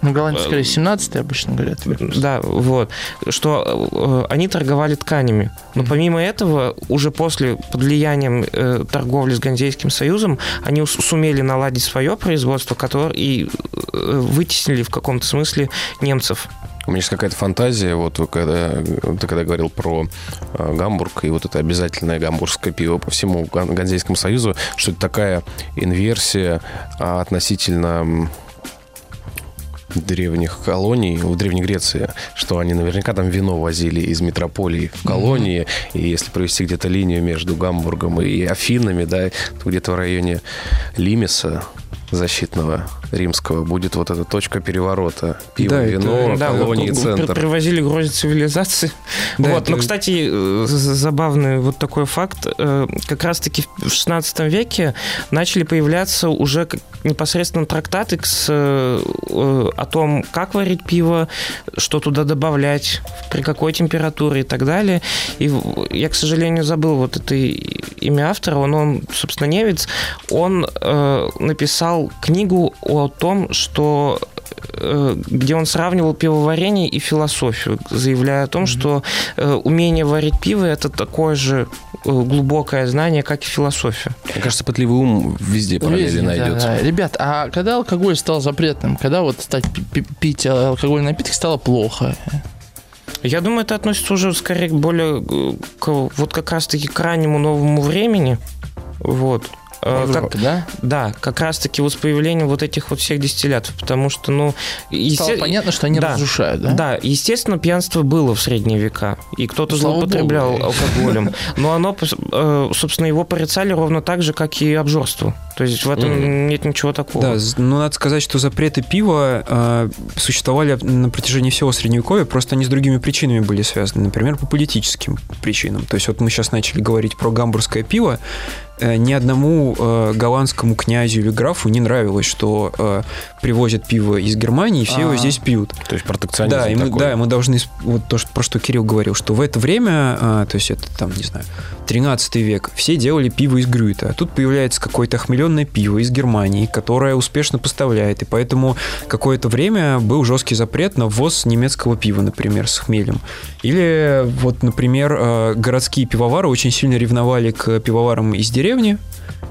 Ну, голландцы, скорее, 17 обычно говорят. да, вот. Что э, они торговали тканями. Но помимо этого, уже после, под влиянием э, торговли с Ганзейским союзом, они сумели наладить свое производство, которое и э, вытеснили в каком-то смысле немцев. У меня есть какая-то фантазия, вот когда, ты когда говорил про э, Гамбург и вот это обязательное гамбургское пиво по всему Ган- Ганзейскому союзу, что это такая инверсия а, относительно древних колоний в Древней Греции, что они наверняка там вино возили из метрополии в колонии, и если провести где-то линию между Гамбургом и Афинами, да, то где-то в районе Лимеса защитного римского будет вот эта точка переворота. Пиво, Да, это- вино, Да, колонии, вот, центр. при- Привозили грози цивилизации. *laughs* Да, вот. это- Но, кстати, э, забавный вот такой факт. э, Как раз-таки в 16 веке начали появляться уже непосредственно трактаты с, э, о том, как варить пиво, что туда добавлять, при какой температуре и так далее. И я, к сожалению, забыл вот это имя автора. Он, он собственно, немец. Он э, написал книгу о том, что э, где он сравнивал пивоварение и философию, заявляя о том, что э, умение варить пиво это такое же э, глубокое знание, как и философия. Мне кажется, пытливый ум везде параллели Везде, да, найдется. да. Ребят, а когда алкоголь стал запретным, когда вот стать пи- пи- пить алкогольные напитки стало плохо? Я думаю, это относится уже скорее более к, вот как раз-таки к раннему новому времени. Вот. Э, В как- да? да, как раз-таки вот с появлением вот этих вот всех дистиллятов, потому что, ну... Стало есте- понятно, что они да. разрушают, да? Да, естественно, пьянство было в средние века, и кто-то Слава злоупотреблял богу. алкоголем, *laughs* но оно, э, собственно, его порицали ровно так же, как и обжорство. То есть в этом Мгм. нет ничего такого. Да, з- ну надо сказать, что запреты пива э, существовали на протяжении всего Средневековья, просто они с другими причинами были связаны, например, по политическим причинам. То есть вот мы сейчас начали говорить про гамбургское пиво, ни одному э, голландскому князю или графу не нравилось, что э, привозят пиво из Германии, и все его Ага. здесь пьют. То есть протекционизм Да, и мы, такой. да, и мы должны, вот то, что, про что Кирилл говорил, что в это время, а, то есть это там, не знаю, 13 век, все делали пиво из грюта. А тут появляется какое-то охмеленное пиво из Германии, которое успешно поставляет. И поэтому какое-то время был жесткий запрет на ввоз немецкого пива, например, с хмелем. Или вот, например, э, городские пивовары очень сильно ревновали к пивоварам из деревни,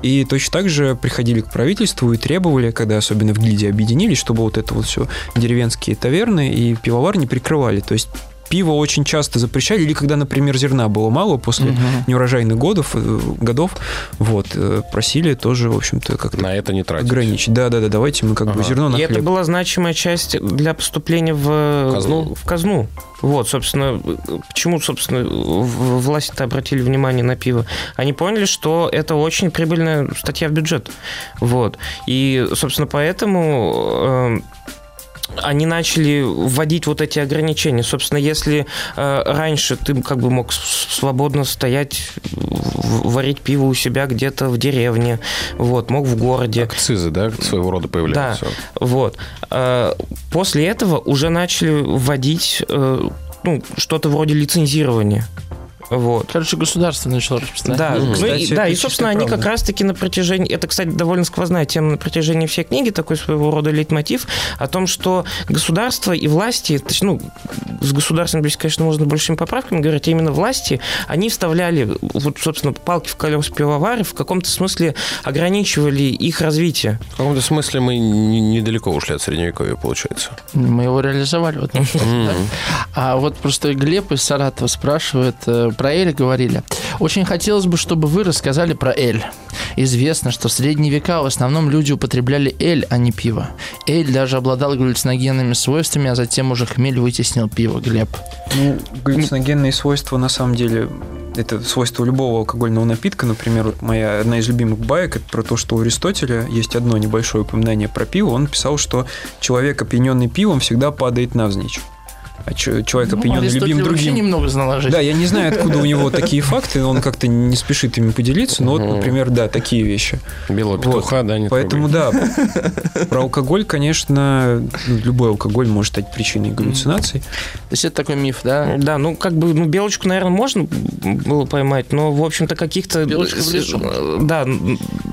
и точно так же приходили к правительству и требовали, когда особенно в гильдии объединились, чтобы вот это вот все деревенские таверны и пивовар не прикрывали. То есть пиво очень часто запрещали, или когда, например, зерна было мало после Мгм. неурожайных годов, э, годов вот, э, просили тоже, в общем-то, как-то На это не тратить. ограничить. Да-да-да, давайте мы как бы Ага. зерно на И это хлеб. была значимая часть для поступления в Казну? В казну. Вот, собственно, почему, собственно, власти-то обратили внимание на пиво? Они поняли, что это очень прибыльная статья в бюджет. Вот. И, собственно, поэтому э, они начали вводить вот эти ограничения. Собственно, если э, раньше ты как бы мог свободно стоять, варить пиво у себя где-то в деревне, вот, мог в городе, Акцизы, да, своего рода появляются. вот. Э, После этого уже начали вводить э, ну, что-то вроде лицензирования. Вот. Короче, государство начало распространять. Да, Мгм. ну Кстати, и, да, и, собственно, чистая они правда. как раз-таки на протяжении... Это, кстати, довольно сквозная тема на протяжении всей книги, такой своего рода лейтмотив, о том, что государство и власти, то есть, ну, с государством здесь, конечно, можно большими поправками говорить, а именно власти, они вставляли, вот, собственно, палки в колеса пивовары, в каком-то смысле ограничивали их развитие. В каком-то смысле мы н- недалеко ушли от средневековья, получается. Мы его реализовали в этом смысле, да. А вот просто Глеб из Саратова спрашивает, э, про Эль говорили. Очень хотелось бы, чтобы вы рассказали про Эль. Известно, что в средние века в основном люди употребляли Эль, а не пиво. Эль даже обладал галлюциногенными свойствами, а затем уже хмель вытеснил пиво, Глеб. Ну, галлюциногенные свойства, на самом деле, это свойство любого алкогольного напитка. Например, вот моя одна из любимых баек, это про то, что у Аристотеля есть одно небольшое упоминание про пиво. Он писал, что человек, опьяненный пивом, всегда падает навзничь. А человек, Ну, опьяненный Аристотель любим другим... немного знал о жизни. Да, я не знаю, откуда у него такие факты, он как-то не спешит ими поделиться, но вот, например, да, такие вещи. Белого Вот. петуха, да, не Поэтому трогай. да, про алкоголь, конечно, ну, любой алкоголь может стать причиной галлюцинаций. То есть это такой миф, да? Да, ну, как бы, ну, белочку, наверное, можно было поймать, но, в общем-то, каких-то... Белочка лесу. Да,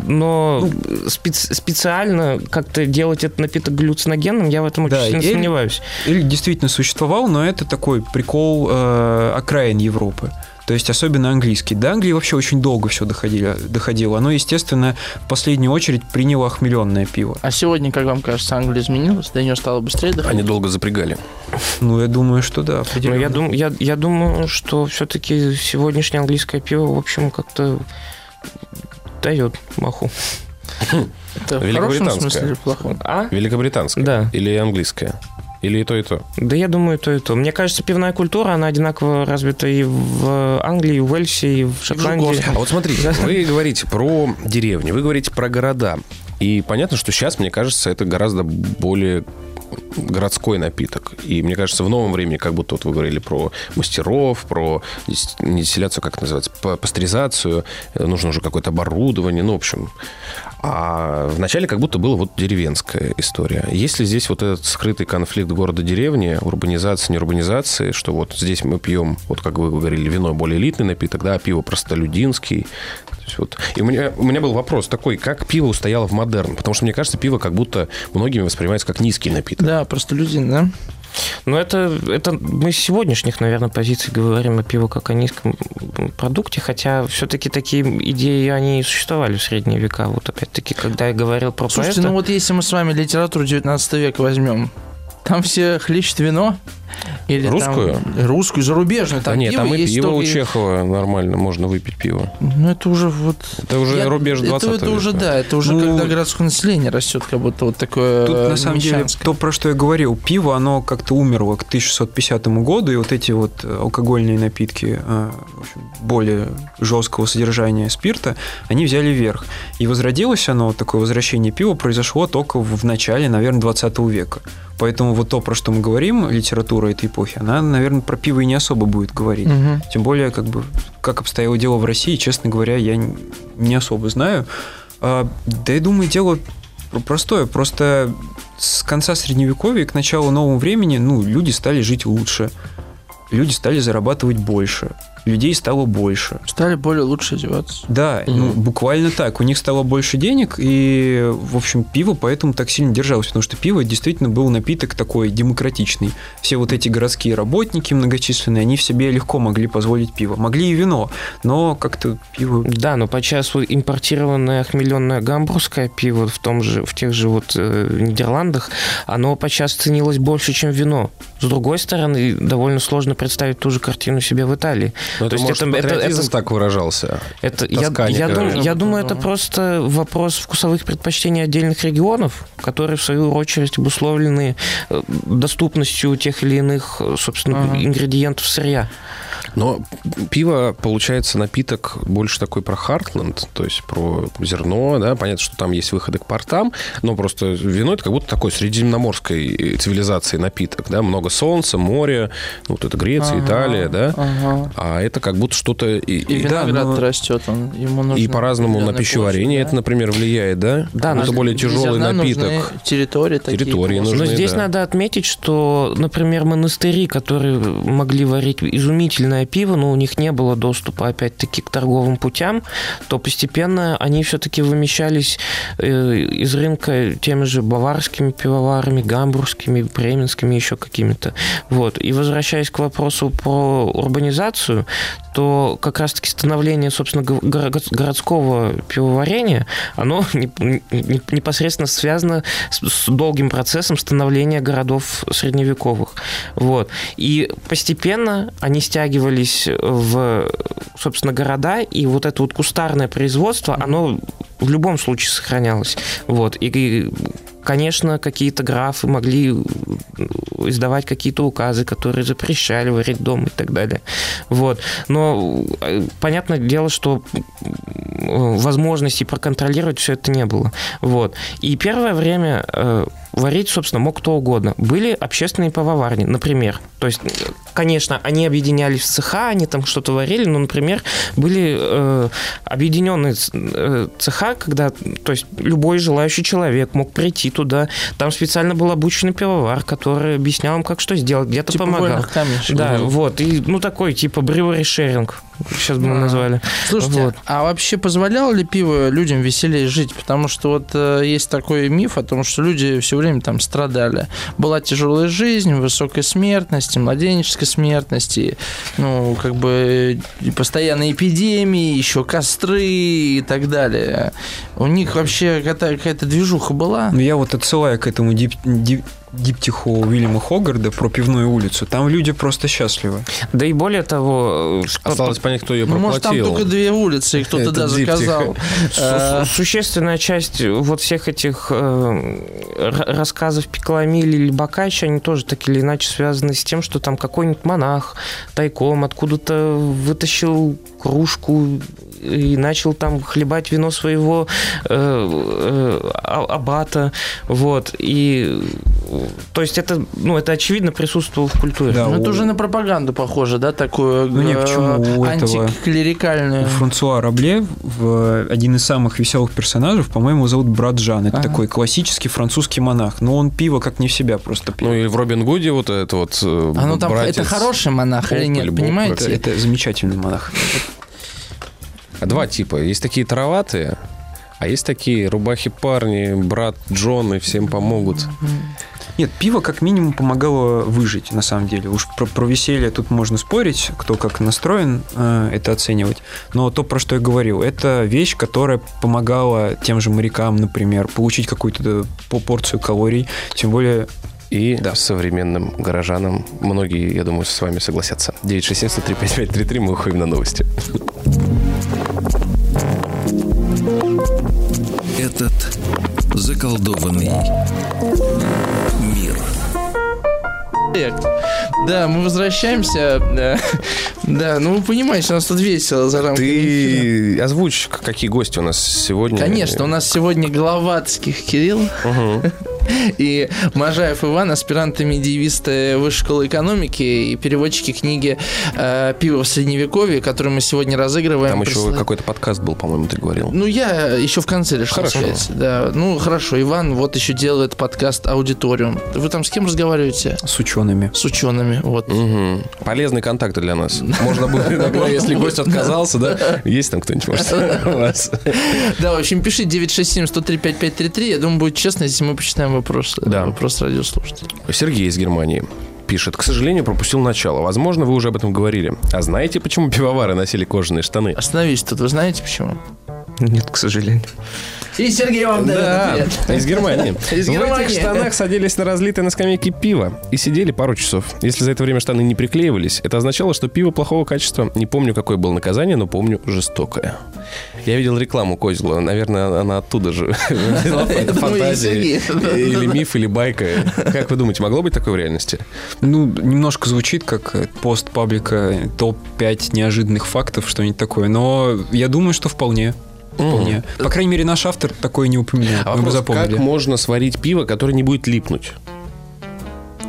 но спец- специально как-то делать этот напиток галлюциногенным, я в этом очень Да, сильно и- сомневаюсь. Эль действительно существовал, но это такой прикол э, окраин Европы. То есть особенно английский. До Англии вообще очень долго все доходило, доходило. Оно, естественно, в последнюю очередь приняло охмеленное пиво. А сегодня, как вам кажется, Англия изменилась? До нее стало быстрее доходить? Они долго запрягали. Ну, я думаю, что да, Но определенно. я, дум, я, я думаю, что все-таки сегодняшнее английское пиво, в общем, как-то дает маху. Это в хорошем смысле или плохом? А? Великобританская? Да. Или английская? Или и то, и то? Да я думаю, то и то. Мне кажется, пивная культура, она одинаково развита и в Англии, и в Уэльсе, и в Шотландии. А вот смотрите, вы говорите про деревни, вы говорите про города. И понятно, что сейчас, мне кажется, это гораздо более городской напиток. И мне кажется, в новом времени, как будто вот вы говорили про мастеров, про дистилляцию, как это называется, па- пастеризацию, нужно уже какое-то оборудование, ну, в общем. А вначале как будто была вот деревенская история. Есть ли здесь вот этот скрытый конфликт города-деревни, урбанизации, неурбанизации, что вот здесь мы пьем, вот как вы говорили, вино более элитный напиток, да, а пиво простолюдинский. Вот. И у меня, у меня был вопрос такой, как пиво устояло в модерн? Потому что мне кажется, пиво как будто многими воспринимается как низкий напиток. Да, просто люди, да? Но это, это мы с сегодняшних, наверное, позиций говорим о пиво как о низком продукте, хотя все-таки такие идеи, они и существовали в средние века. Вот опять-таки, когда я говорил про Слушайте, поэта- ну вот если мы с вами литературу 19 века возьмем, там все хлещут вино. Или там- Русскую? русскую, зарубежную. Там да нет, пиво там и есть пиво у только- Чехова нормально, можно выпить пиво. Ну, это уже вот... Это уже Я- рубеж 20 это, это уже, века. да, это уже Ну, когда городское население растет, как будто вот такое Тут, э, на самом деле, то, про что я говорил, пиво, оно как-то умерло к 1650 году, и вот эти вот э, алкогольные напитки э, более жесткого содержания спирта, они взяли верх. И возродилось оно, такое возвращение пива произошло только в в начале, наверное, 20 века. Поэтому вот то, про что мы говорим, литература этой эпохи, она, наверное, про пиво и не особо будет говорить. Мгм. Тем более, как бы, как обстояло дело в России, честно говоря, я не особо знаю. А, да я думаю, дело про- простое. Просто с конца Средневековья к началу нового времени, ну, люди стали жить лучше. Люди стали зарабатывать больше. Людей стало больше. Стали более лучше одеваться. Да, ну, буквально так. У них стало больше денег, и, в общем, пиво поэтому так сильно держалось, потому что пиво действительно был напиток такой демократичный. Все вот эти городские работники многочисленные, они в себе легко могли позволить пиво. Могли и вино, но как-то пиво... Да, но по часу импортированное хмеленное гамбургское пиво в, том же, в тех же вот э, Нидерландах, оно по час ценилось больше, чем вино. С другой стороны, довольно сложно представить ту же картину себе в Италии. Но То это, есть может, это- это- так выражался. Это, я, я, дум- я думаю, это просто вопрос вкусовых предпочтений отдельных регионов, которые, в свою очередь, обусловлены э, доступностью тех или иных, э, собственно, Ага. ингредиентов сырья. Но пиво, получается, напиток больше такой про Хартленд, то есть про зерно, да, понятно, что там есть выходы к портам, но просто вино это как будто такой средиземноморской цивилизации напиток, да, много солнца, море, ну, вот это Греция, Ага, Италия, да, ага. а А это как будто что-то... И, И и- виноград но- растет, он, ему нужно... и по-разному на пищеварение площадь, это, например, влияет, да? Да, это но более Для тяжелый напиток. нужны территории такие. Территории нужны. Но здесь да. надо отметить, что, например, монастыри, которые могли варить изумительное пиво, но у них не было доступа, опять-таки, к торговым путям, то постепенно они все-таки вымещались э, из рынка теми же баварскими пивоварами, гамбургскими, бременскими, еще какими-то. Вот. И возвращаясь к вопросу про урбанизацию, то как раз-таки становление, собственно, го- горо- городского пивоварения, оно *laughs* не- не- непосредственно связано с долгим процессом становления городов средневековых. Вот. И постепенно они стягивались в, собственно, города, и вот это вот кустарное производство, оно в любом случае сохранялось. Вот. И, конечно, какие-то графы могли издавать какие-то указы, которые запрещали варить дома и так далее. Вот. Но э, понятное дело, что э, возможностей проконтролировать все это не было. Вот. И первое время э, варить, собственно, мог кто угодно. Были общественные пивоварни, например. То есть, конечно, они объединялись в цеха, они там что-то варили, но, например, были э, объединенные э, цеха, когда, то есть, любой желающий человек мог прийти туда. Там специально был обученный пивовар, который объяснял им, как что сделать, где-то Типа помогал. вольных камешек. Да, вот. И, ну, такой, типа, brewery sharing, сейчас бы мы назвали. Слушайте, Вот. а вообще позволяло ли пиво людям веселее жить? Потому что вот э, есть такой миф о том, что люди все время там страдали. Была тяжелая жизнь, высокая смертность, и младенческая смертность, и, ну, как бы и постоянные эпидемии, еще костры и так далее. У них вообще какая-то, какая-то движуха была? Ну, я вот отсылаю к этому дип, дип- диптиху Уильяма Хогарда про пивную улицу. Там люди просто счастливы. Да и более того, э, по- Осталось понять, кто ее Ну, может, там проплатил. только две улицы, и кто-то, Это да, диптих. заказал. Э, су- Существенная часть вот всех этих э, рассказов Пиколамили или Бокаччо, они тоже так или иначе связаны с тем, что там какой-нибудь монах тайком откуда-то вытащил кружку и начал там хлебать вино своего э, э, а- аббата, вот, и э, то есть это, ну, это очевидно присутствовало в культуре. Да, Ну, это у- уже на пропаганду похоже, да, такую Ну, не, э, почему? Этого- антиклерикальную. У Франсуа Рабле в один из самых веселых персонажей, по-моему, зовут Брат Жан. Это Ага. такой классический французский монах. Но он пиво как не в себя просто пьет. Ну и в Робин Гуде вот это вот э, А ну там братец. это хороший монах или Боб нет, или Боб, это, понимаете? это замечательный монах. А Два типа. Есть такие тароватые, а есть такие рубахи парни, брат Джон и всем помогут. Нет, пиво как минимум помогало выжить, на самом деле. Уж про, про веселье тут можно спорить, кто как настроен э, это оценивать. Но то, про что я говорил, это вещь, которая помогала тем же морякам, например, получить какую-то по- порцию калорий. Тем более И современным горожанам многие, я думаю, с вами согласятся. 967-103-5533, мы уходим на новости. Этот заколдованный мир. Да, мы возвращаемся. Да, да, ну вы понимаете, у нас тут весело за рамками эфира. Ты озвучь, какие гости у нас сегодня. Конечно, у нас сегодня Головацких Кирилл Мгм. *laughs* и Можаев Иван, аспиранты-медиевисты Высшей школы экономики и переводчики книги э, «Пиво в средневековье», которую мы сегодня разыгрываем. Там еще какой-то подкаст был, по-моему, ты говорил. Ну, я еще в конце решил Хорошо. сказать. Да. Ну, хорошо. Иван вот еще делает подкаст «Аудиториум». Вы там с кем разговариваете? с учеными. С учеными. Вот. Мгм. Полезные контакты для нас. Можно будет *laughs* иногда, если гость отказался, да? Есть там кто-нибудь, может, у вас? Да, в общем, пиши 967-103-5533. Я думаю, будет честно, если мы почитаем вопросы. Да. Вопрос радиослушателей. Сергей из Германии пишет, к сожалению, пропустил начало. Возможно, вы уже об этом говорили. А знаете, почему пивовары носили кожаные штаны? Остановись тут. Вы знаете почему? Нет, к сожалению. И Сергей вам Да, дает ответ. из Германии. *laughs* Из В Германии. этих штанах садились на разлитое на скамейке пиво и сидели пару часов. Если за это время штаны не приклеивались, это означало, что пиво плохого качества. Не помню, какое было наказание, но помню жестокое. Я видел рекламу Козела. Наверное, она оттуда же. *laughs* Это думаю, фантазия. Или миф, или байка. Как вы думаете, могло быть такое в реальности? Ну, немножко звучит как пост паблика топ-5 неожиданных фактов, что-нибудь такое. Но я думаю, что вполне. Вполне. По крайней мере, наш автор такое не упоминал. А вопрос, запомнили. как можно сварить пиво, которое не будет липнуть?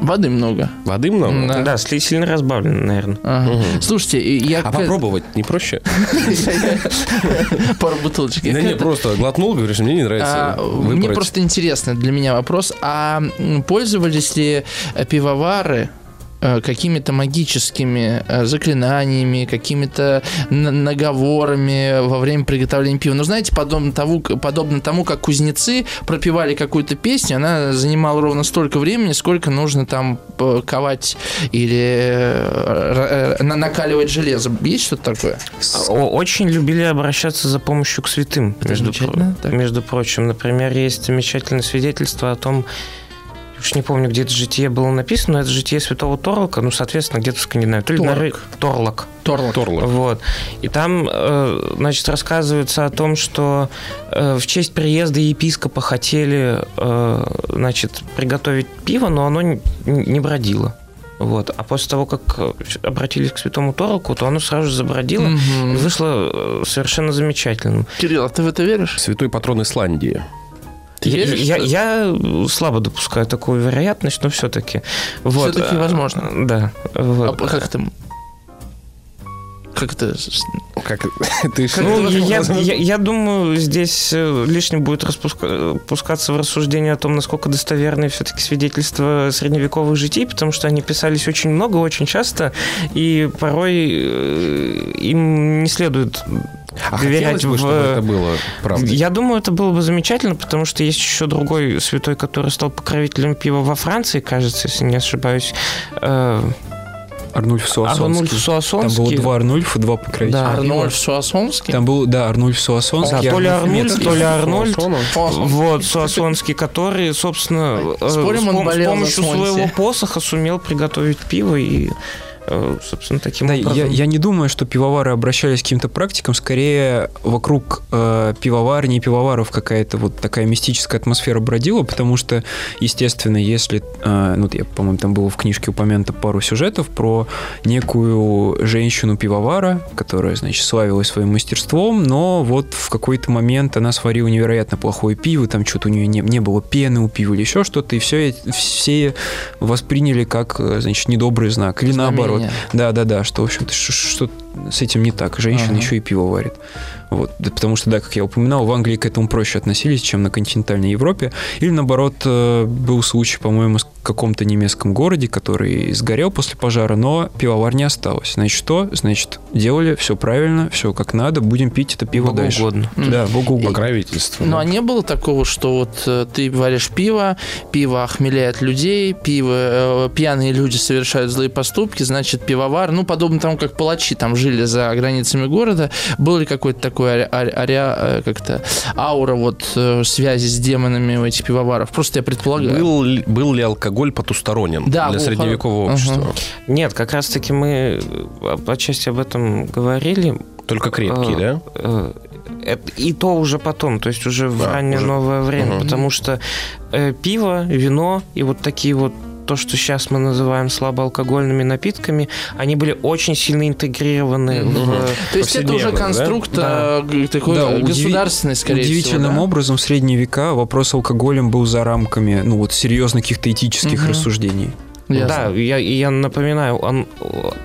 Воды много. Воды много? Да. Да, сли- сильно разбавлено, наверное. Ага. Мгм. Слушайте, я... А попробовать не проще? *laughs* Пару бутылочек. Да не, просто глотнул, говоришь, мне не нравится. А, Мне просто интересно для меня вопрос, а пользовались ли э, пивовары э, какими-то магическими э, заклинаниями, какими-то наговорами во время приготовления пива. Ну, знаете, подобно тому, подобно тому, как кузнецы пропивали какую-то песню, она занимала ровно столько времени, сколько нужно там э, ковать или э, э, на- накаливать железо. Есть что-то такое? Очень любили обращаться за помощью к святым, между, про- между прочим. Например, есть замечательное свидетельство о том, уж не помню, где это житие было написано, но это житие святого Торлока, ну, соответственно, где-то в Скандинавии. То ли на Ры- Торлок. Торлок. Торлок. Вот. И там, э, значит, рассказывается о том, что э, в честь приезда епископа хотели, э, значит, приготовить пиво, но оно не бродило. Вот. А после того, как обратились к святому Торлоку, то оно сразу же забродило и Мгм. вышло совершенно замечательным. Кирилл, а ты в это веришь? Святой патрон Исландии. Ты я, веришь, я, что- я слабо допускаю такую вероятность, но все-таки. Вот. Всё-таки э, возможно. Да. А Вот. как это? Как это? Как *laughs* ты? Ну, я, я- я думаю, здесь э, лишним будет распуска- пускаться в рассуждение о том, насколько достоверны все-таки свидетельства средневековых житий, потому что они писались очень много, очень часто, и порой э, им не следует А доверять хотелось бы, в- чтобы это было правдой? Я думаю, это было бы замечательно, потому что есть еще другой святой, который стал покровителем пива во Франции, кажется, если не ошибаюсь. Э, Арнульф Суассонский. Арнульф Там Суассонский. было два Арнульфа, два покровителя. Да. Арнольд Суассонский? Там был, да, Арнульф Суассонский. Да, то ли Арнульф то ли Арнольд. Вот, Суассонский, который, собственно, э, Спорим, с, он пом- с помощью своего посоха сумел приготовить пиво и, э, собственно, таким Да, образом... я, я не думаю, что пивовары обращались к каким-то практикам, скорее вокруг э, пивоварни и пивоваров какая-то вот такая мистическая атмосфера бродила, потому что, естественно, если, э, ну, я, по-моему, там было в книжке упомянуто пару сюжетов про некую женщину-пивовара, которая, значит, славилась своим мастерством, но вот в какой-то момент она сварила невероятно плохое пиво, там что-то у нее не, не было пены у пива или еще что-то, и все, все восприняли как, э, значит, недобрый знак. Или наоборот. Знамение. Да, да, что, в общем-то, ш- ш- что с этим не так. Женщина Ага. еще и пиво варит. Вот. Да, потому что, да, как я упоминал, в Англии к этому проще относились, чем на континентальной Европе. Или, наоборот, э, был случай, по-моему, в каком-то немецком городе, который сгорел после пожара, но пивовар не осталось. Значит, что? Значит, делали все правильно, все как надо, будем пить это пиво дальше. Богоугодно. Да, богу угодно. Покровительство. Ну, да. а не было такого, что вот э, ты варишь пиво, пиво охмеляет людей, пиво, э, пьяные люди совершают злые поступки, значит, пивовар, ну, подобно тому, как палачи там жили за границами города, был ли какой-то такой ари- э, как-то аура вот э, связи с демонами у этих пивоваров? Просто я предполагаю. Был, ли- был ли алкоголь потусторонен Да, для был средневекового общества? Ага. Нет, как раз-таки мы э, отчасти об этом говорили. Только крепкий, да? это- И то уже потом, то есть уже в Да, раннее уже. новое время, Мгм. потому что э, пиво, вино и вот такие вот то, что сейчас мы называем слабоалкогольными напитками, они были очень сильно интегрированы Мгм. в... То есть это уже конструкт Да. э, такой Да, государственный, скорее Удивительным всего. да? образом в средние века вопрос алкоголем был за рамками, ну вот, серьезных каких-то этических Мгм. рассуждений. Ясно. Да, я, я напоминаю, он-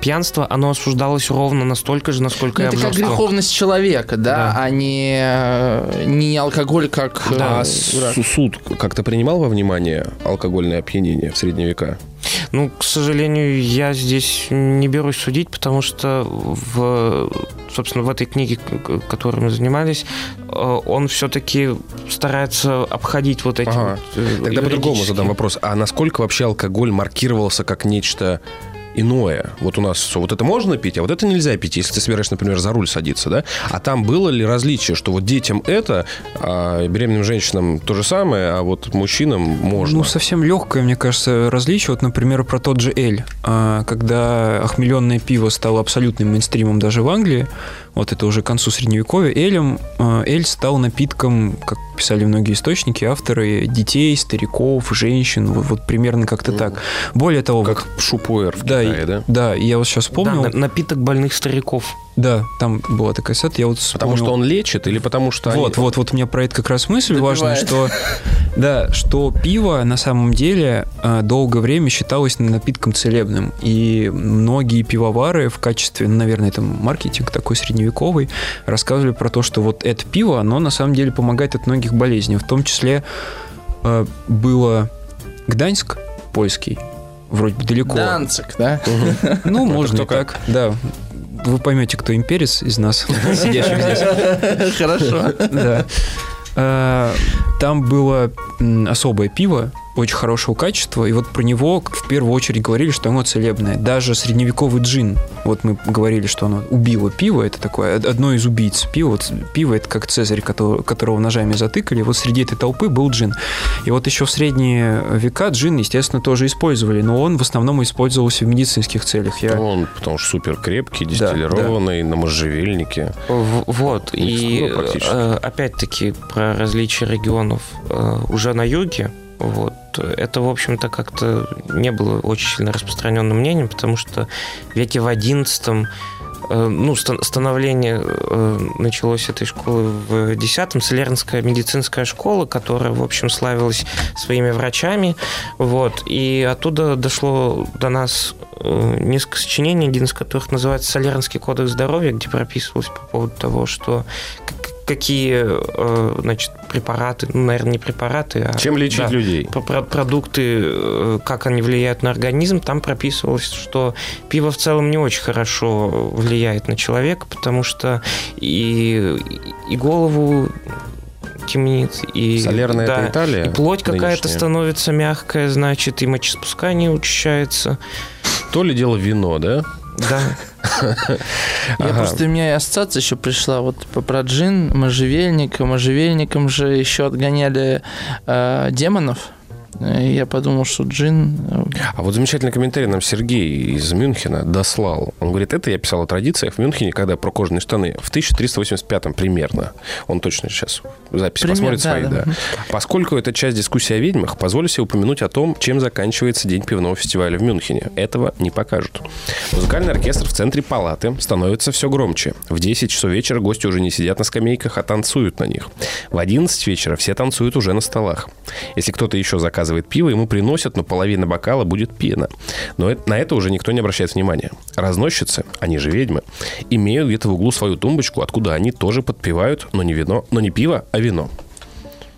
пьянство, оно осуждалось ровно настолько же, насколько Ну, и это как обжорство. греховность человека, да, Да. а не, э, не алкоголь как... э, А суд как-то принимал во внимание алкогольное опьянение в средние века? Ну, к сожалению, я здесь не берусь судить, потому что в, собственно, в этой книге, которой мы занимались, э, он все-таки старается обходить вот эти Ага. вот, э, Тогда по-другому задам вопрос. А насколько вообще алкоголь маркировался как нечто иное? Вот у нас всё, вот это можно пить, а вот это нельзя пить, если ты собираешься, например, за руль садиться, да? А там было ли различие, что вот детям это, а беременным женщинам то же самое, а вот мужчинам можно? Ну, совсем легкое, мне кажется, различие. Вот, например, про тот же Эль. А, Когда охмеленное пиво стало абсолютным мейнстримом даже в Англии, вот это уже к концу Средневековья, Элем, а, Эль стал напитком, как писали многие источники, авторы, детей, стариков, женщин, вот, вот примерно как-то так. Более того, как шупуэр в да, Китае, да? да, я вот сейчас Да, вспомнил, на- напиток больных стариков. Да, там была такая сет. Я вот Потому что он лечит или потому что... Вот, они... вот, вот у меня про это как раз мысль Добивает. важная, что да, что пиво на самом деле э, долгое время считалось напитком целебным. И многие пивовары в качестве, ну, наверное, это маркетинг такой средневековый, рассказывали про то, что вот это пиво, оно на самом деле помогает от многих болезней. В том числе э, было Гданьск польский, вроде бы далеко. Данцик, да? Ну, можно так, да. Вы поймете, кто имперец из нас, сидящих здесь. Хорошо. Да. Э, Там было особое пиво, очень хорошего качества, и вот про него в первую очередь говорили, что оно целебное. Даже средневековый джин, вот мы говорили, что оно убило пиво, это такое од- одно из убийц пива. Вот пиво это как Цезарь, которого, которого ножами затыкали. Вот среди этой толпы был джин. И вот еще в средние века джин, естественно, тоже использовали, но он в основном использовался в медицинских целях. Я... Он, потому что супер крепкий, Да, дистиллированный, на можжевельнике. В- Вот, и э, опять-таки про различия регионов э, уже на юге, вот, это, в общем-то, как-то не было очень сильно распространенным мнением, потому что в веке в одиннадцатом э, ну, ста- становление э, началось этой школы в десятом, Солернская медицинская школа, которая, в общем, славилась своими врачами, вот, и оттуда дошло до нас э, несколько сочинений, один из которых называется «Солернский кодекс здоровья», где прописывалось по поводу того, что какие, э, значит, препараты, ну, наверное, не препараты, а... Чем лечить да, людей? про- про- продукты, э, как они влияют на организм, там прописывалось, что пиво в целом не очень хорошо влияет на человека, потому что и, и голову темнит, и, Солерная да, это Италия? и плоть какая-то становится мягкая, значит, и мочеспускание учащается. То ли дело вино, да? Да. Я Ага. просто у меня и ассоциация еще пришла вот по- про джин, можжевельник. Можжевельником же еще отгоняли э, демонов. Я подумал, что джин... А вот замечательный комментарий нам Сергей из Мюнхена дослал. Он говорит, это я писал о традициях в Мюнхене, когда про кожаные штаны. В 1385 примерно. Он точно сейчас запись Пример, посмотрит да, свои, да. да. Поскольку это часть дискуссии о ведьмах, позволю себе упомянуть о том, чем заканчивается день пивного фестиваля в Мюнхене. Этого не покажут. Музыкальный оркестр в центре палаты становится все громче. В 10 часов вечера гости уже не сидят на скамейках, а танцуют на них. В 11 вечера все танцуют уже на столах. Если кто-то еще заказывает пиво, ему приносят, но половина бокала будет пена. Но это- на это уже никто не обращает внимания. Разносчицы, они же ведьмы, имеют где-то в углу свою тумбочку, откуда они тоже подпивают, но не вино, но не пиво, а вино.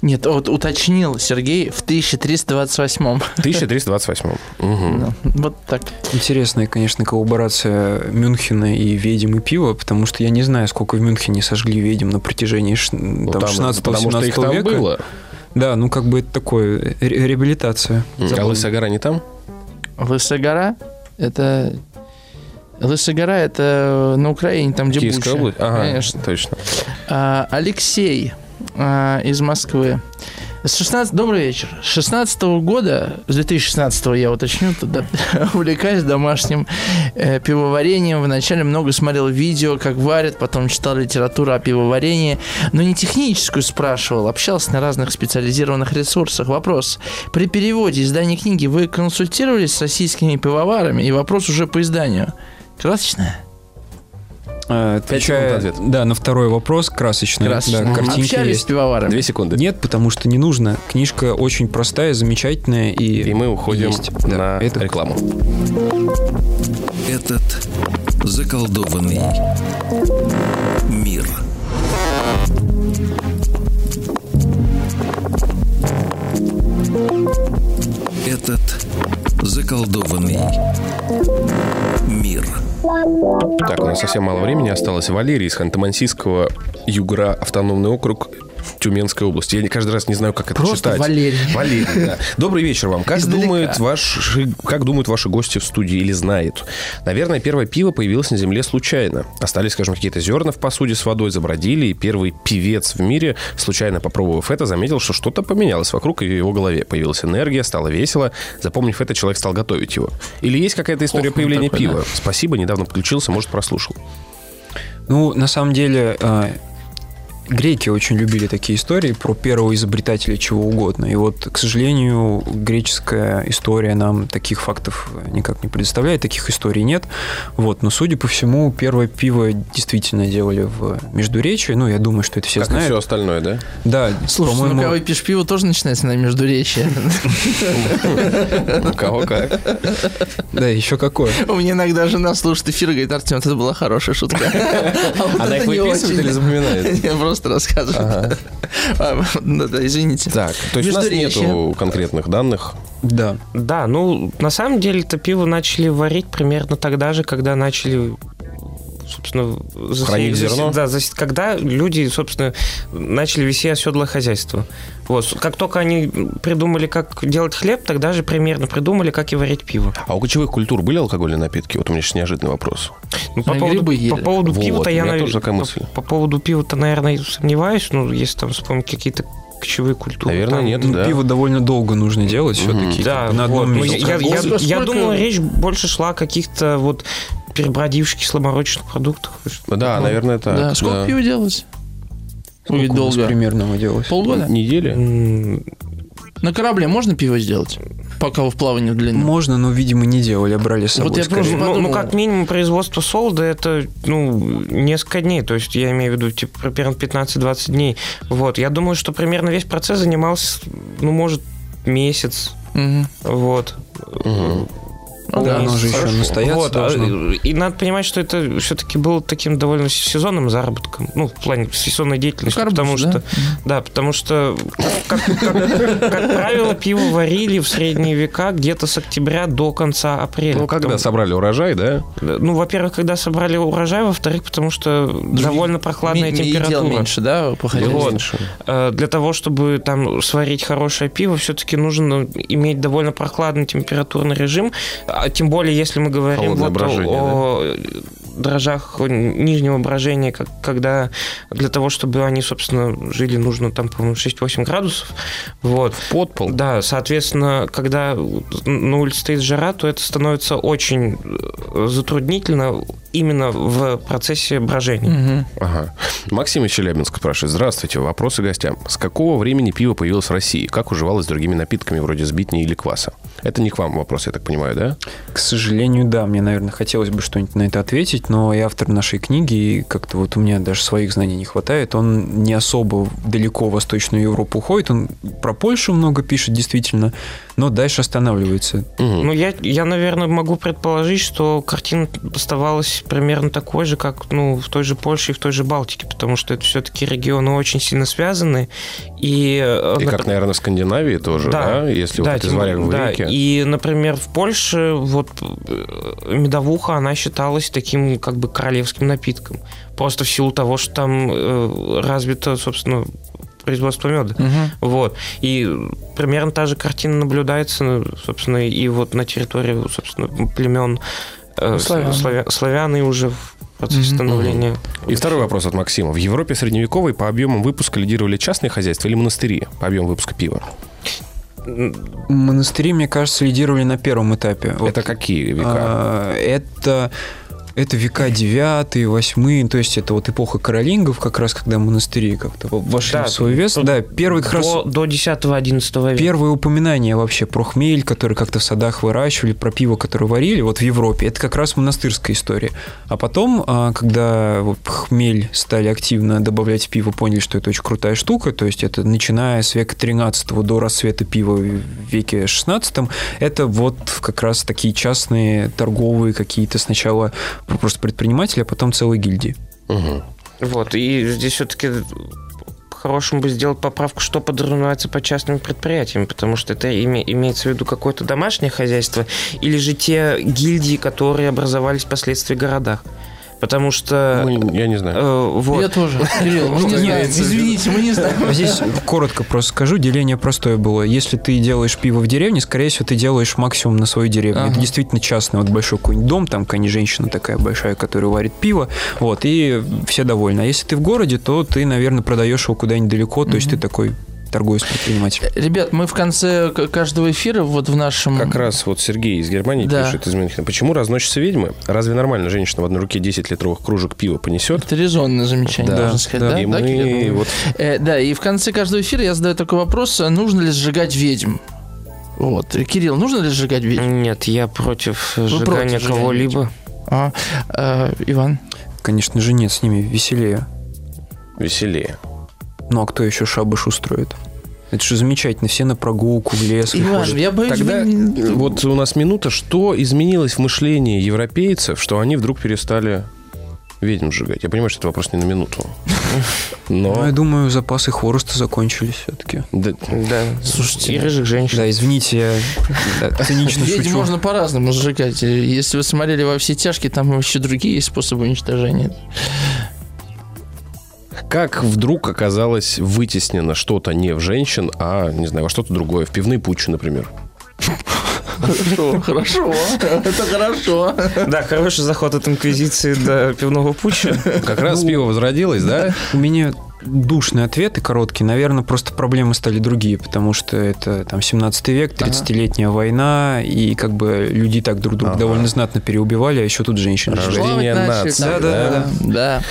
Нет, вот уточнил Сергей в 1328. 1328. Мгм. Ну, Вот так. Интересная, конечно, коллаборация Мюнхена и ведьм и пива, потому что я не знаю, сколько в Мюнхене сожгли ведьм на протяжении ш- Ну, там, там, 16 потому что их там века. было. Да, ну как бы это такое, ре- реабилитация. А Лысая гора не там? Лысая гора – это... Лысая гора – это на Украине, там, где Киевская Буча. область? Ага, Конечно. точно. А, Алексей а, из Москвы. С 16... Добрый вечер. С 16 года, с 2016 я уточню, тогда *laughs* увлекаюсь домашним э, пивоварением. Вначале много смотрел видео, как варят, потом читал литературу о пивоварении, но не техническую спрашивал, общался на разных специализированных ресурсах. Вопрос. При переводе издания книги вы консультировались с российскими пивоварами? И вопрос уже по изданию. Красочная? А, Отвечая, ответ. да, на второй вопрос, красочная, Красочная. да, картинки Общались с есть. пивоварами? Две секунды. Нет, потому что не нужно. Книжка очень простая, замечательная и И мы уходим есть. на Да, это рекламу. Этот заколдованный мир. Этот заколдованный мир. Так, у нас совсем мало времени осталось. Валерий из Ханты-Мансийского Югра, автономный округ Тюменской области. Я каждый раз не знаю, как это Просто читать. Валерий. Валерий, да. Добрый вечер вам. Как Издалека. думают, ваши, как думают ваши гости в студии или знают? Наверное, первое пиво появилось на Земле случайно. Остались, скажем, какие-то зерна в посуде с водой, забродили, и первый певец в мире, случайно попробовав это, заметил, что что-то поменялось вокруг и в его голове. Появилась энергия, стало весело. Запомнив это, человек стал готовить его. Или есть какая-то история Хохма появления такой, пива? Спасибо, недавно подключился, может, прослушал. Ну, на самом деле, а, греки очень любили такие истории про первого изобретателя чего угодно. И вот, к сожалению, греческая история нам таких фактов никак не предоставляет, таких историй нет. Вот, но, судя по всему, первое пиво действительно делали в Междуречии. Ну, я думаю, что это все Как знают. и все остальное, да? Да, Слушай, ну по-моему, когда выпьешь пиво, тоже начинается на междуречие. У кого как. да, еще какое. У меня иногда жена слушает эфир и говорит, Артем, это была хорошая шутка. А Она это их не выписывает или запоминает? Просто рассказываю. *laughs* А, да, извините. Так, то есть у нас нету конкретных данных. Да. Да, ну, на самом деле, это пиво начали варить примерно тогда же, когда начали собственно, Хранить засе- зерно? Да, засе- когда люди, собственно, начали вести оседлое хозяйство. Вот. Как только они придумали, как делать хлеб, тогда же примерно придумали, как и варить пиво. А у кочевых культур были алкогольные напитки? Вот у меня сейчас неожиданный вопрос. Ну, по, поводу, грибы ели. по поводу Вот, пива-то я, тоже такая по- мысль. По, поводу пива-то, наверное, сомневаюсь. Ну, если там вспомнить какие-то кочевые культуры. Наверное, там- нет, Ну, да. Пиво довольно долго нужно делать все-таки. Да, на вот. одном Ну, месте. я, я- я сколько- думаю, речь больше шла о каких-то вот перебродивших кисломолочных продуктах. Да, наверное, так. Да, сколько да. пива делать? Сколько Ой, долго. примерно делалось? Полгода? Недели? На корабле можно пиво сделать? Пока вы в плавании длинном? Можно, но, видимо, не делали, а брали с собой. Вот я скорее. просто- Ну, подумал. ну, как минимум, производство солода это ну, несколько дней. То есть я имею в виду, типа, примерно 15-20 дней. Вот. Я думаю, что примерно весь процесс занимался, ну, может, месяц. Мгм. Вот. Мгм. Ну Да, оно же еще настояться Вот, а, должно. И надо понимать, что это все-таки было таким довольно сезонным заработком. Ну, в плане сезонной деятельности. Карбуз, потому да? что, да, потому что, как, как- как правило, пиво варили в средние века где-то с октября до конца апреля. Ну, когда Потому- собрали урожай, да? Ну, во-первых, когда собрали урожай, во-вторых, потому что довольно прохладная Ми- ми- температура. меньше, да, по хозяйству? Меньше. Э, Для того, чтобы там сварить хорошее пиво, все-таки нужно иметь довольно прохладный температурный режим. А тем более, если мы говорим вот о, о дрожжах нижнего брожения, как, когда для того, чтобы они, собственно, жили, нужно там, по-моему, 6-8 градусов. Вот. Подпол. Да, соответственно, когда на улице стоит жара, то это становится очень э, затруднительно именно в процессе брожения. Мгм. Ага. Максим из Челябинска спрашивает. Здравствуйте. Вопросы гостям. С какого времени пиво появилось в России? Как уживалось с другими напитками вроде сбитни или кваса? Это не к вам вопрос, я так понимаю, да? К сожалению, да, мне, наверное, хотелось бы что-нибудь на это ответить, но я автор нашей книги, и как-то вот у меня даже своих знаний не хватает. Он не особо далеко в Восточную Европу уходит, он про Польшу много пишет, действительно, но дальше останавливается. Мгм. Ну, я, я, наверное, могу предположить, что картина оставалась примерно такой же, как ну, в той же Польше и в той же Балтике, потому что это все-таки регионы очень сильно связаны. И, э, И как, наверное, в Скандинавии тоже, да? Если вот тем- из варяг в да, И, например, в Польше вот э, медовуха, она считалась таким как бы королевским напитком. Просто в силу того, что там э, развито, собственно, производство меда. Мгм. Вот. И примерно та же картина наблюдается, собственно, и вот на территории, собственно, племен э, Славян. славя- славян и уже в процессе становления. И второй вопрос от Максима. В Европе средневековой по объемам выпуска лидировали частные хозяйства или монастыри по объему выпуска пива? Монастыри, мне кажется, лидировали на первом этапе. Вот, Это какие века? а, это, это века 9 8 то есть это вот эпоха каролингов, как раз когда монастыри как-то вошли Да, в свой вес. Да, первый как раз... До, до 10-11 века. Первые упоминания вообще про хмель, который как-то в садах выращивали, про пиво, которое варили, вот в Европе, это как раз монастырская история. А потом, а, когда хмель стали активно добавлять в пиво, поняли, что это очень крутая штука, то есть это начиная с века 13 до расцвета пива в веке 16, это вот как раз такие частные торговые какие-то сначала просто предприниматели, а потом целые гильдии. Мгм. Вот. И здесь все-таки по-хорошему бы сделать поправку, что подразумевается под частными предприятиями, потому что это име- имеется в виду какое-то домашнее хозяйство или же те гильдии, которые образовались впоследствии в городах. Потому что... Мы- я не знаю. э, вот. Я тоже. Кирилл, мы не знаем. Извините, мы не знаем. Здесь коротко просто скажу, деление простое было. Если ты делаешь пиво в деревне, скорее всего, ты делаешь максимум на свою деревню. Ага. Это действительно частный, вот большой какой-нибудь дом, там какая-нибудь женщина такая большая, которая варит пиво, вот, и все довольны. А если ты в городе, то ты, наверное, продаешь его куда-нибудь далеко, то есть ты такой торгуюсь предпринимателем. Ребят, мы в конце каждого эфира вот в нашем... Как раз вот Сергей из Германии да. пишет из Мюнхена. Почему разносятся ведьмы? Разве нормально женщина в одной руке 10 литровых кружек пива понесет? Это резонное замечание, да, можно сказать. Да, да? И да, мы вот... э, да, и в конце каждого эфира я задаю такой вопрос, нужно ли сжигать ведьм? Вот. Кирилл, нужно ли сжигать ведьм? Нет, я против Вы сжигания кого-либо. А, э, Иван? Конечно же нет, с ними веселее. Веселее. Ну а кто еще шабаш устроит? Это же замечательно, все на прогулку в лес Иван, выходят. я боюсь... Тогда вы... вот у нас минута. Что изменилось в мышлении европейцев, что они вдруг перестали ведьм сжигать? Я понимаю, что это вопрос не на минуту. *laughs* Но... Ну, я думаю, запасы хвороста закончились все-таки. Да, да. слушайте. И рыжих женщин. Да, извините, я да, цинично Ведь шучу. можно по-разному сжигать. Если вы смотрели во все тяжкие, там вообще другие способы уничтожения. Как вдруг оказалось вытеснено что-то не в женщин, а, не знаю, во что-то другое, в пивные пучи, например? Хорошо, хорошо. Это хорошо. Да, хороший заход от инквизиции до пивного путча. Как раз пиво возродилось, да? У меня душные ответы короткие, наверное, просто проблемы стали другие, потому что это там 17 век, 30-летняя ага. война, и как бы люди так друг друга ага. довольно знатно переубивали, а еще тут женщины. Рождение нации. Да, да, да, да.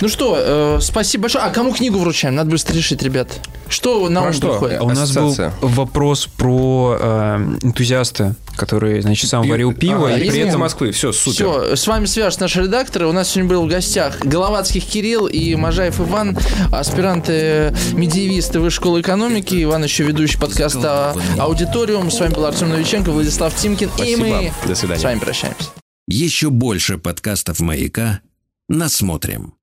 Ну что, э, спасибо большое. А кому книгу вручаем? Надо быстро решить, ребят. Что на ум приходит? А у нас был вопрос про э, энтузиаста, который, значит, сам варил пиво. А, и при этом Москвы. Все, супер. Все, с вами свяжут наши редакторы. У нас сегодня был в гостях Головацких Кирилл и Можаев Иван, аспиранты медиевисты Высшей школы экономики. Иван еще ведущий подкаста «Аудиториум». С вами был Артем Новиченко, Владислав Тимкин. Спасибо. И мы До свидания. с вами прощаемся. Еще больше подкастов «Маяка» насмотрим.